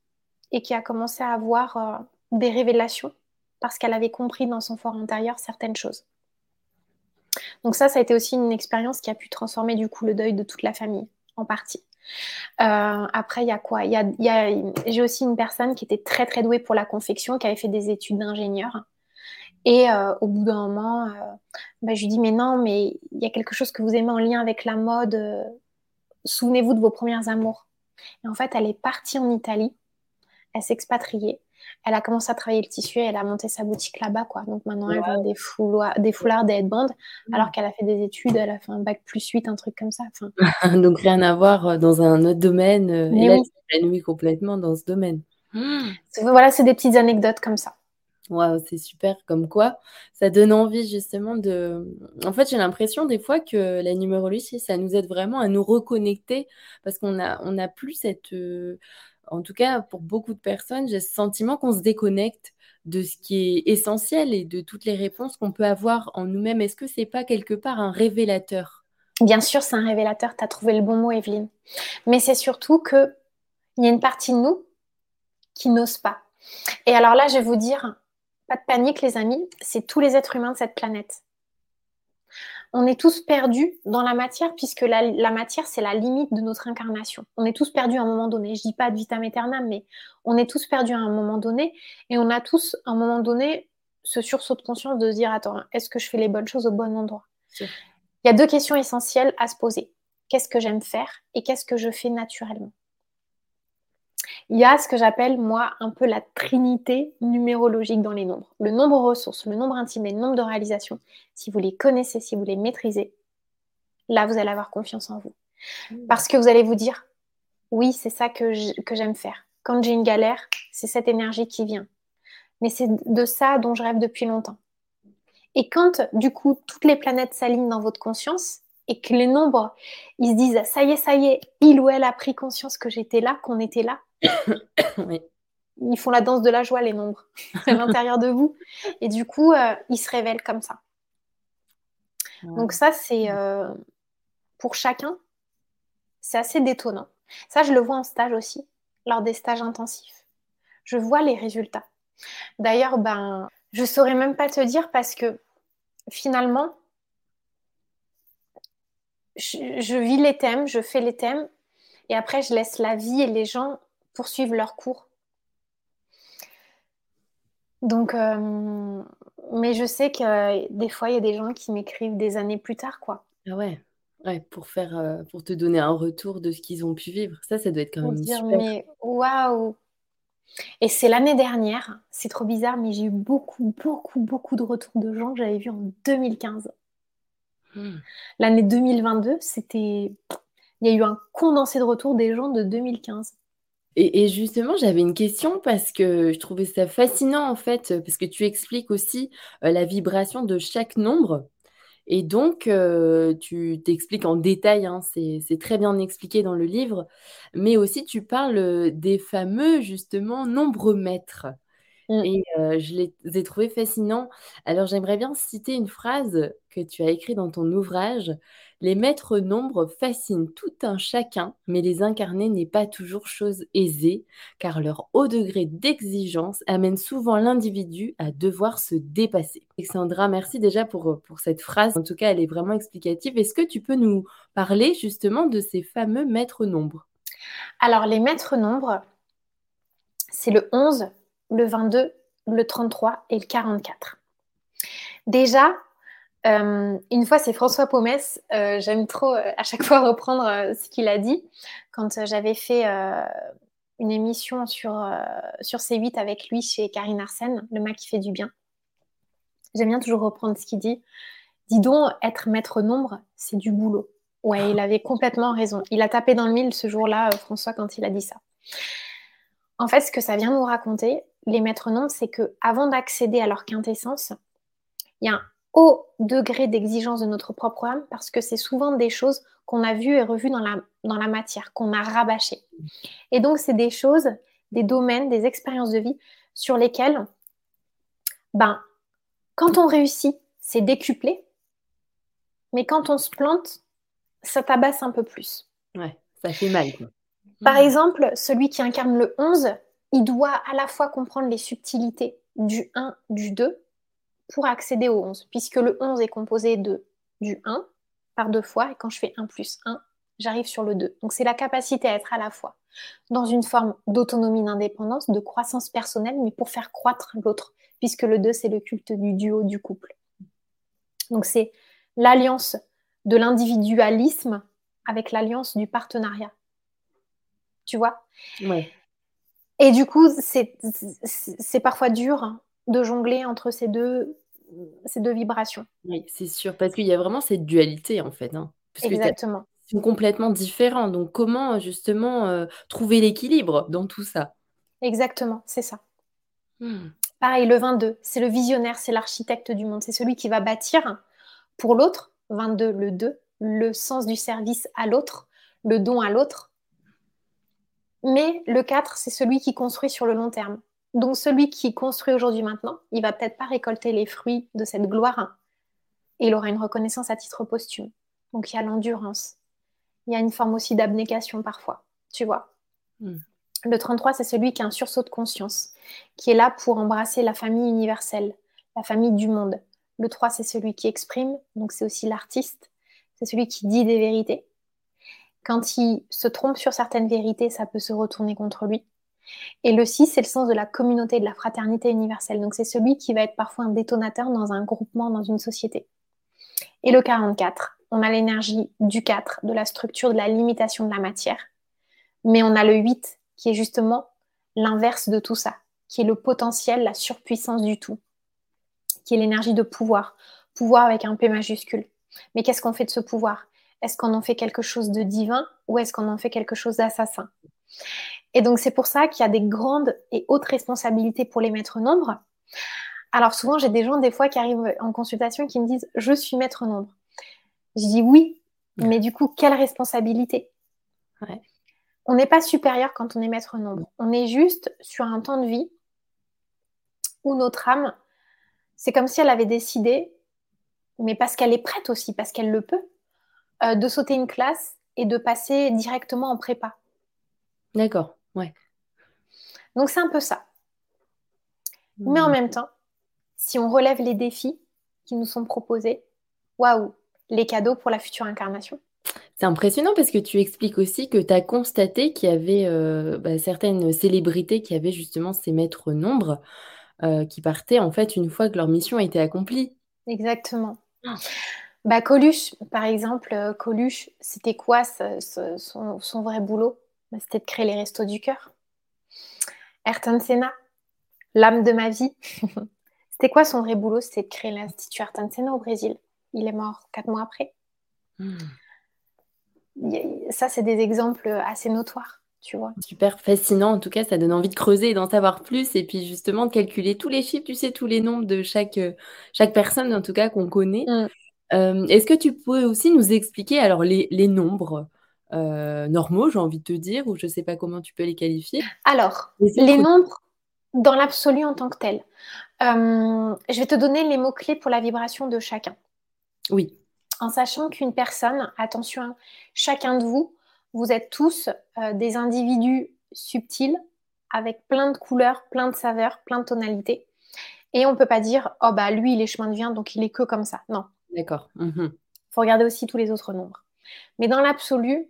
et qui a commencé à avoir euh, des révélations parce qu'elle avait compris dans son fort intérieur certaines choses. Donc ça, ça a été aussi une expérience qui a pu transformer du coup le deuil de toute la famille, en partie. Euh, après, il y a quoi? Y J'ai aussi une personne qui était très très douée pour la confection, qui avait fait des études d'ingénieur. Et euh, au bout d'un moment, bah, je lui dis mais non, mais il y a quelque chose que vous aimez en lien avec la mode. Souvenez-vous de vos premières amours. Et en fait, elle est partie en Italie. Elle s'est expatriée elle a commencé à travailler le tissu et elle a monté sa boutique là-bas, quoi. Donc maintenant, elle vend des foulards, des, foulards, des headbands, mmh. alors qu'elle a fait des études, elle a fait un bac plus 8, un truc comme ça. Donc rien à voir euh, dans un autre domaine. Euh, Mais elle s'épanouit complètement dans ce domaine. Voilà, c'est des petites anecdotes comme ça. Waouh, c'est super, comme quoi ça donne envie justement de. En fait, j'ai l'impression des fois que la numérologie, ça nous aide vraiment à nous reconnecter parce qu'on a, on a plus cette. Euh, en tout cas, pour beaucoup de personnes, j'ai ce sentiment qu'on se déconnecte de ce qui est essentiel et de toutes les réponses qu'on peut avoir en nous-mêmes. Est-ce que c'est pas quelque part un révélateur? Bien sûr, c'est un révélateur. Tu as trouvé le bon mot, Evelyne. Mais c'est surtout que il y a une partie de nous qui n'ose pas. Et alors là, je vais vous dire, pas de panique, les amis, c'est tous les êtres humains de cette planète on est tous perdus dans la matière, puisque la, matière, c'est la limite de notre incarnation. On est tous perdus à un moment donné. Je dis pas de vitam aeternam, mais on est tous perdus à un moment donné, et on a tous, à un moment donné, ce sursaut de conscience de se dire, attends, est-ce que je fais les bonnes choses au bon endroit? Il y a deux questions essentielles à se poser. Qu'est-ce que j'aime faire et qu'est-ce que je fais naturellement? Il y a ce que j'appelle, moi, un peu la trinité numérologique dans les nombres. Le nombre ressources, le nombre intime et le nombre de réalisations. Si vous les connaissez, si vous les maîtrisez, là, vous allez avoir confiance en vous. Mmh. Parce que vous allez vous dire, oui, c'est ça que j'aime faire. Quand j'ai une galère, c'est cette énergie qui vient. Mais c'est de ça dont je rêve depuis longtemps. Et quand, du coup, toutes les planètes s'alignent dans votre conscience et que les nombres, ils se disent, ça y est, ça y est, il ou elle a pris conscience que j'étais là, qu'on était là, Ils font la danse de la joie, les nombres, à l'intérieur de vous. Et du coup, euh, ils se révèlent comme ça. Donc ça, c'est euh, pour chacun, c'est assez détonnant. Ça, je le vois en stage aussi, lors des stages intensifs. Je vois les résultats. D'ailleurs, ben, je saurais même pas te dire parce que finalement, je, vis les thèmes, je fais les thèmes, et après, je laisse la vie et les gens poursuivre leur cours. Donc, euh, mais je sais que des fois, il y a des gens qui m'écrivent des années plus tard, quoi. Ah ouais, ouais pour faire, euh, pour te donner un retour de ce qu'ils ont pu vivre. Ça, ça doit être quand même dire, super. Mais waouh Et c'est l'année dernière, c'est trop bizarre, mais j'ai eu beaucoup, beaucoup, beaucoup de retours de gens que j'avais vus en 2015. Hmm. L'année 2022, c'était. Il y a eu un condensé de retours des gens de 2015. Et, justement, j'avais une question parce que je trouvais ça fascinant en fait, parce que tu expliques aussi euh, la vibration de chaque nombre. Et donc, euh, tu t'expliques en détail, hein, c'est très bien expliqué dans le livre, mais aussi tu parles des fameux justement nombres maîtres. Mm. Et je les ai trouvés fascinants. Alors j'aimerais bien citer une phrase que tu as écrite dans ton ouvrage. Les maîtres nombres fascinent tout un chacun, mais les incarner n'est pas toujours chose aisée, car leur haut degré d'exigence amène souvent l'individu à devoir se dépasser. Alexandra, merci déjà pour, pour cette phrase. En tout cas, elle est vraiment explicative. Est-ce que tu peux nous parler justement de ces fameux maîtres nombres? Alors les maîtres nombres, c'est le 11, le 22, le 33 et le 44. Déjà, euh, une fois, c'est François Pomès. Euh, j'aime trop euh, à chaque fois reprendre ce qu'il a dit. Quand j'avais fait une émission sur, sur C8 avec lui chez Karine Arsène, le mec qui fait du bien. J'aime bien toujours reprendre ce qu'il dit. Dis donc, être maître nombre, c'est du boulot. Ouais, il avait complètement raison. Il a tapé dans le mille ce jour-là, François, quand il a dit ça. En fait, ce que ça vient nous raconter, les maîtres nombres, c'est que avant d'accéder à leur quintessence, il y a un haut degré d'exigence de notre propre âme parce que c'est souvent des choses qu'on a vues et revues dans la, dans la matière, qu'on a rabâchées. Et donc, c'est des choses, des domaines, des expériences de vie sur lesquelles, ben, quand on réussit, c'est décuplé, mais quand on se plante, ça tabasse un peu plus. Ouais, ça fait mal. Par exemple, celui qui incarne le 11, il doit à la fois comprendre les subtilités du 1, du 2 pour accéder au 11, puisque le 11 est composé de du 1 par deux fois, et quand je fais 1 plus 1, j'arrive sur le 2. Donc c'est la capacité à être à la fois dans une forme d'autonomie, d'indépendance, de croissance personnelle, mais pour faire croître l'autre, puisque le 2, c'est le culte du duo, du couple. Donc c'est l'alliance de l'individualisme avec l'alliance du partenariat. Tu vois? Ouais. Et du coup, c'est parfois dur de jongler entre ces deux, ces deux vibrations. Oui, c'est sûr, parce qu'il y a vraiment cette dualité en fait. Hein, Exactement. Ils sont complètement différents. Donc, comment justement euh, trouver l'équilibre dans tout ça? Exactement, c'est ça. Hmm. Pareil, le 22, c'est le visionnaire, c'est l'architecte du monde. C'est celui qui va bâtir pour l'autre. 22, le 2, le sens du service à l'autre, le don à l'autre mais le 4, c'est celui qui construit sur le long terme. Donc celui qui construit aujourd'hui maintenant, il va peut-être pas récolter les fruits de cette gloire et il aura une reconnaissance à titre posthume. Donc il y a l'endurance. Il y a une forme aussi d'abnégation parfois, tu vois? Hmm. Le 33, c'est celui qui a un sursaut de conscience, qui est là pour embrasser la famille universelle, la famille du monde. Le 3, c'est celui qui exprime, donc c'est aussi l'artiste, c'est celui qui dit des vérités, quand il se trompe sur certaines vérités, ça peut se retourner contre lui. Et le 6, c'est le sens de la communauté, de la fraternité universelle. Donc c'est celui qui va être parfois un détonateur dans un groupement, dans une société. Et le 44, on a l'énergie du 4, de la structure, de la limitation de la matière. Mais on a le 8, qui est justement l'inverse de tout ça, qui est le potentiel, la surpuissance du tout, qui est l'énergie de pouvoir. Pouvoir avec un P majuscule. Mais qu'est-ce qu'on fait de ce pouvoir? Est-ce qu'on en fait quelque chose de divin ou est-ce qu'on en fait quelque chose d'assassin? Et donc c'est pour ça qu'il y a des grandes et hautes responsabilités pour les maîtres nombres. Alors souvent j'ai des gens des fois qui arrivent en consultation qui me disent je suis maître nombre. Je dis oui, mais du coup quelle responsabilité? On n'est pas supérieur quand on est maître nombre. On est juste sur un temps de vie où notre âme, c'est comme si elle avait décidé, mais parce qu'elle est prête aussi, parce qu'elle le peut, euh, de sauter une classe et de passer directement en prépa. D'accord, ouais. Donc c'est un peu ça. Mais en même temps, si on relève les défis qui nous sont proposés, waouh, les cadeaux pour la future incarnation. C'est impressionnant parce que tu expliques aussi que tu as constaté qu'il y avait euh, bah, certaines célébrités qui avaient justement ces maîtres nombres euh, qui partaient en fait une fois que leur mission était accomplie. Exactement. Ah. Bah, Coluche, par exemple, euh, Coluche, c'était quoi son, vrai boulot? Bah, C'était de créer les restos du cœur. Ayrton Senna, l'âme de ma vie. c'était quoi son vrai boulot? C'était de créer l'Institut Ayrton Senna au Brésil. Il est mort quatre mois après. Hmm. Ça, c'est des exemples assez notoires. Tu vois. Super fascinant, en tout cas, ça donne envie de creuser et d'en savoir plus, et puis justement de calculer tous les chiffres, tu sais, tous les nombres de chaque, chaque personne, en tout cas, qu'on connaît. Hmm. Euh, est-ce que tu peux aussi nous expliquer alors les, nombres? Euh, normaux, j'ai envie de te dire, ou je ne sais pas comment tu peux les qualifier Alors, les, nombres dans l'absolu en tant que tel. Euh, je vais te donner les mots-clés pour la vibration de chacun. Oui. En sachant qu'une personne, attention, hein, chacun de vous, vous êtes tous des individus subtils avec plein de couleurs, plein de saveurs, plein de tonalités. Et on ne peut pas dire, oh bah lui, il est chemin de vient, donc il est que comme ça. Non, D'accord. Il mhm. faut regarder aussi tous les autres nombres. Mais dans l'absolu,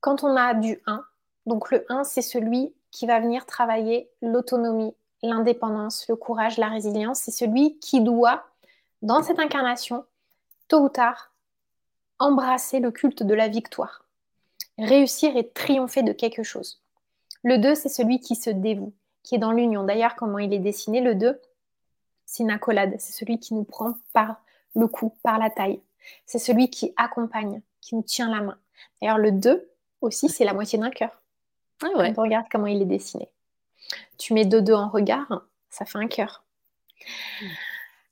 quand on a du 1, donc le 1, c'est celui qui va venir travailler l'autonomie, l'indépendance, le courage, la résilience. C'est celui qui doit, dans cette incarnation, tôt ou tard, embrasser le culte de la victoire, réussir et triompher de quelque chose. Le 2, c'est celui qui se dévoue, qui est dans l'union. D'ailleurs, comment il est dessiné, le 2, c'est une accolade, c'est celui qui nous prend par le cou, par la taille. C'est celui qui accompagne, qui nous tient la main. D'ailleurs, le 2 aussi, c'est la moitié d'un cœur. Ah ouais. regarde comment il est dessiné. Tu mets deux deux en regard, ça fait un cœur.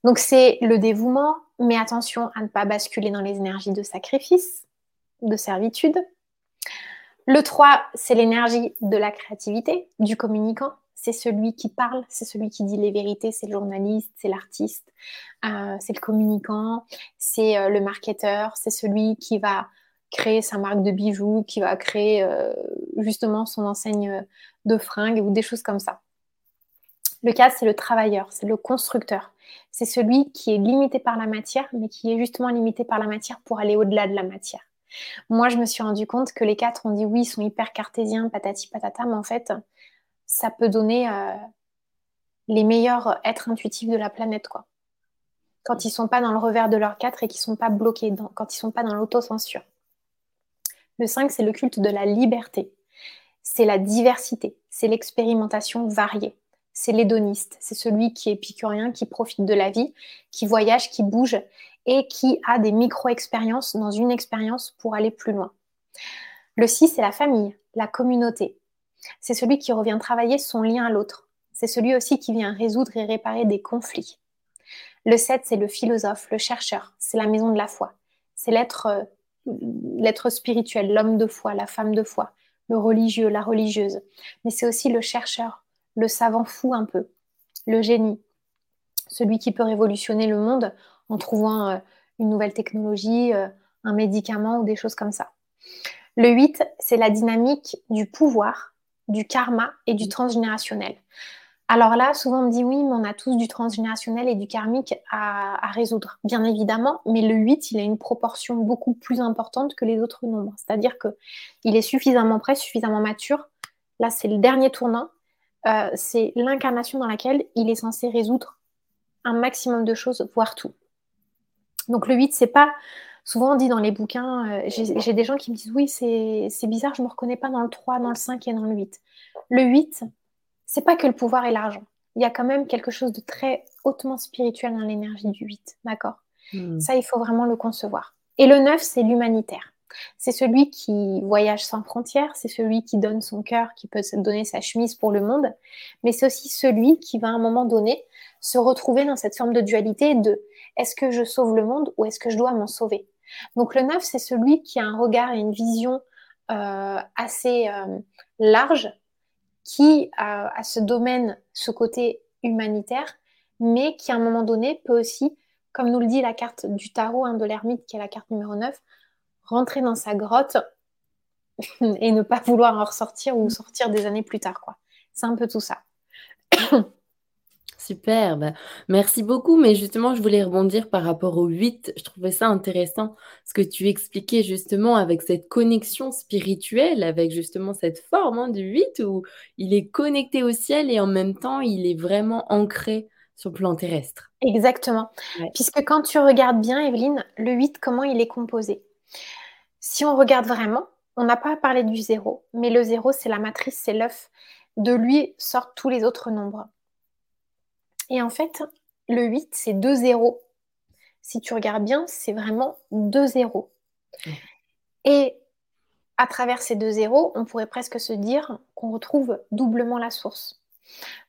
Donc c'est le dévouement, mais attention à ne pas basculer dans les énergies de sacrifice, de servitude. Le 3, c'est l'énergie de la créativité, du communicant c'est celui qui parle, c'est celui qui dit les vérités, c'est le journaliste, c'est l'artiste, euh, c'est le communicant, c'est euh, le marketeur, c'est celui qui va créer sa marque de bijoux, qui va créer euh, justement son enseigne de fringues ou des choses comme ça. Le 4, c'est le travailleur, c'est le constructeur. C'est celui qui est limité par la matière, mais qui est justement limité par la matière pour aller au-delà de la matière. Moi, je me suis rendu compte que les quatre, on dit oui, ils sont hyper cartésiens, patati patata, mais en fait, ça peut donner euh, les meilleurs êtres intuitifs de la planète, quoi. Quand ils sont pas dans le revers de leur quatre et qu'ils sont pas bloqués, quand ils sont pas dans l'autocensure. Le 5, c'est le culte de la liberté. C'est la diversité, c'est l'expérimentation variée. C'est l'hédoniste, c'est celui qui est épicurien, qui profite de la vie, qui voyage, qui bouge et qui a des micro-expériences dans une expérience pour aller plus loin. Le 6, c'est la famille, la communauté, c'est celui qui revient travailler son lien à l'autre. C'est celui aussi qui vient résoudre et réparer des conflits. Le 7, c'est le philosophe, le chercheur, c'est la maison de la foi. C'est l'être, euh, l'être spirituel, l'homme de foi, la femme de foi, le religieux, la religieuse. Mais c'est aussi le chercheur, le savant fou un peu, le génie, celui qui peut révolutionner le monde en trouvant euh, une nouvelle technologie, euh, un médicament ou des choses comme ça. Le 8, c'est la dynamique du pouvoir, du karma et du transgénérationnel. Alors là, souvent on me dit oui, mais on a tous du transgénérationnel et du karmique à, résoudre, bien évidemment, mais le 8, il a une proportion beaucoup plus importante que les autres nombres. C'est-à-dire qu'il est suffisamment prêt, suffisamment mature. Là, c'est le dernier tournant. Euh, c'est l'incarnation dans laquelle il est censé résoudre un maximum de choses, voire tout. Donc le 8, c'est pas Souvent, on dit dans les bouquins, euh, j'ai des gens qui me disent Oui, c'est bizarre, je ne me reconnais pas dans le 3, dans le 5 et dans le 8. Le 8, c'est pas que le pouvoir et l'argent. Il y a quand même quelque chose de très hautement spirituel dans l'énergie du 8. D'accord? Hmm. Ça, il faut vraiment le concevoir. Et le 9, c'est l'humanitaire. C'est celui qui voyage sans frontières, c'est celui qui donne son cœur, qui peut donner sa chemise pour le monde, mais c'est aussi celui qui va à un moment donné se retrouver dans cette forme de dualité de est-ce que je sauve le monde ou est-ce que je dois m'en sauver? Donc le 9, c'est celui qui a un regard et une vision euh, assez euh, large, qui a, à ce domaine, ce côté humanitaire, mais qui à un moment donné peut aussi, comme nous le dit la carte du tarot hein, de l'ermite, qui est la carte numéro 9, rentrer dans sa grotte et ne pas vouloir en ressortir ou sortir des années plus tard. C'est un peu tout ça. Super, bah, merci beaucoup. Mais justement, je voulais rebondir par rapport au 8. Je trouvais ça intéressant ce que tu expliquais justement avec cette connexion spirituelle, avec justement cette forme hein, du 8 où il est connecté au ciel et en même temps, il est vraiment ancré sur le plan terrestre. Exactement. Puisque quand tu regardes bien, Evelyne, le 8, comment il est composé? Si on regarde vraiment, on n'a pas parlé du 0, mais le 0, c'est la matrice, c'est l'œuf. De lui sortent tous les autres nombres. Et en fait, le 8, c'est deux zéros. Si tu regardes bien, c'est vraiment deux zéros. Et à travers ces deux zéros, on pourrait presque se dire qu'on retrouve doublement la source.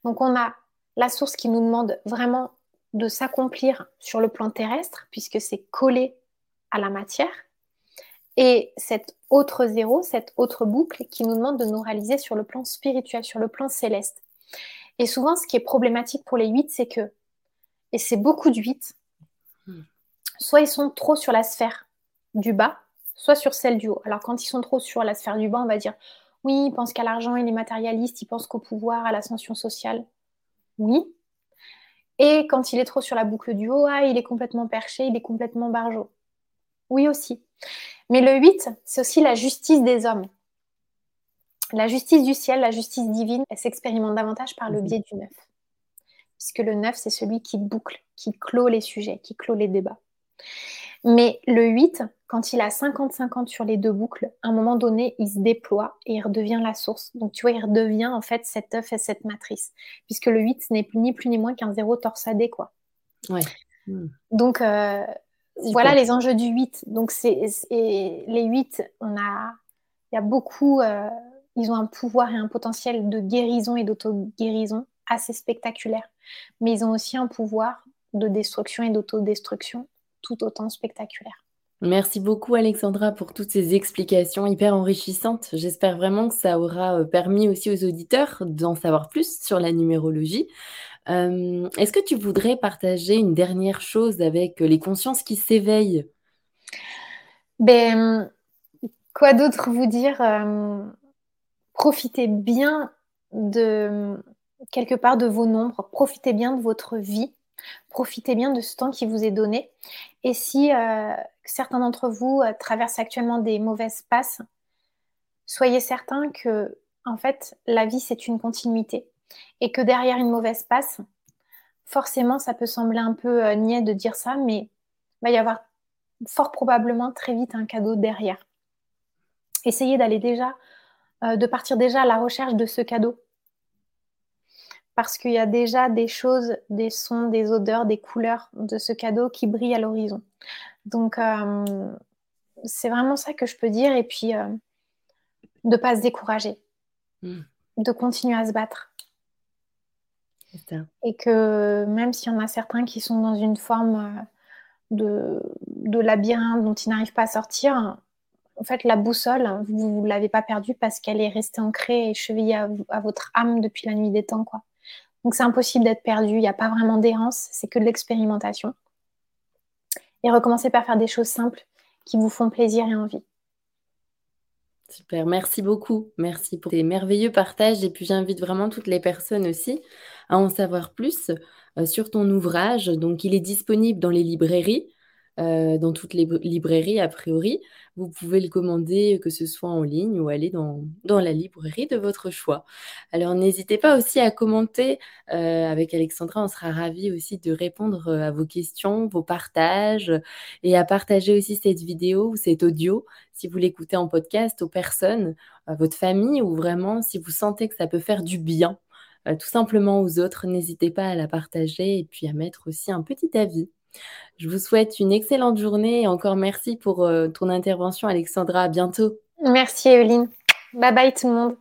Donc on a la source qui nous demande vraiment de s'accomplir sur le plan terrestre, puisque c'est collé à la matière. Et cet autre zéro, cette autre boucle qui nous demande de nous réaliser sur le plan spirituel, sur le plan céleste. Et souvent, ce qui est problématique pour les 8, c'est que, et c'est beaucoup de 8, hmm. soit ils sont trop sur la sphère du bas, soit sur celle du haut. Alors quand ils sont trop sur la sphère du bas, on va dire, oui, ils pensent qu'à l'argent, il est matérialiste, ils pensent qu'au pouvoir, à l'ascension sociale. Oui. Et quand il est trop sur la boucle du haut, ah, il est complètement perché, il est complètement barjot. Oui aussi. Mais le 8, c'est aussi la justice des hommes. La justice du ciel, la justice divine, elle s'expérimente davantage par le mhm. biais du neuf. Puisque le neuf, c'est celui qui boucle, qui clôt les sujets, qui clôt les débats. Mais le 8, quand il a 50-50 sur les deux boucles, à un moment donné, il se déploie et il redevient la source. Donc tu vois, il redevient en fait cet œuf et cette matrice. Puisque le 8, ce n'est ni plus ni moins qu'un zéro torsadé, quoi. Ouais. Hmm. Donc euh, voilà les enjeux du 8. Donc c'est les 8, on a, il y a beaucoup, euh, ils ont un pouvoir et un potentiel de guérison et d'auto-guérison assez spectaculaire. Mais ils ont aussi un pouvoir de destruction et d'autodestruction tout autant spectaculaire. Merci beaucoup Alexandra pour toutes ces explications hyper enrichissantes. J'espère vraiment que ça aura euh, permis aussi aux auditeurs d'en savoir plus sur la numérologie. Euh, est-ce que tu voudrais partager une dernière chose avec les consciences qui s'éveillent? Ben, quoi d'autre vous dire? Euh, profitez bien de quelque part de vos nombres, profitez bien de votre vie, profitez bien de ce temps qui vous est donné. Et si euh, certains d'entre vous euh, traversent actuellement des mauvaises passes, soyez certains que en fait la vie c'est une continuité et que derrière une mauvaise passe, forcément ça peut sembler un peu euh, niais de dire ça, mais il va y avoir fort probablement très vite un cadeau derrière. Essayez d'aller déjà euh, de partir déjà à la recherche de ce cadeau. Parce qu'il y a déjà des choses, des sons, des odeurs, des couleurs de ce cadeau qui brillent à l'horizon. Donc, euh, c'est vraiment ça que je peux dire. Et puis, euh, de ne pas se décourager, hmm. de continuer à se battre. Et que même s'il y en a certains qui sont dans une forme de, de labyrinthe dont ils n'arrivent pas à sortir, en fait, la boussole, vous ne l'avez pas perdue parce qu'elle est restée ancrée et chevillée à, votre âme depuis la nuit des temps. Quoi. Donc, c'est impossible d'être perdu. Il n'y a pas vraiment d'errance, c'est que de l'expérimentation. Et recommencez par faire des choses simples qui vous font plaisir et envie. Super, merci beaucoup. Merci pour tes merveilleux partages. Et puis j'invite vraiment toutes les personnes aussi à en savoir plus euh, sur ton ouvrage. Donc il est disponible dans les librairies. Euh, dans toutes les librairies a priori. Vous pouvez le commander, que ce soit en ligne ou aller dans, dans la librairie de votre choix. Alors n'hésitez pas aussi à commenter euh, avec Alexandra, on sera ravis aussi de répondre euh, à vos questions, vos partages et à partager aussi cette vidéo ou cet audio si vous l'écoutez en podcast aux personnes, à votre famille ou vraiment si vous sentez que ça peut faire du bien. tout simplement aux autres, n'hésitez pas à la partager et puis à mettre aussi un petit avis. Je vous souhaite une excellente journée et encore merci pour euh, ton intervention, Alexandra. À bientôt. Merci, Evelyne. Bye bye, tout le monde.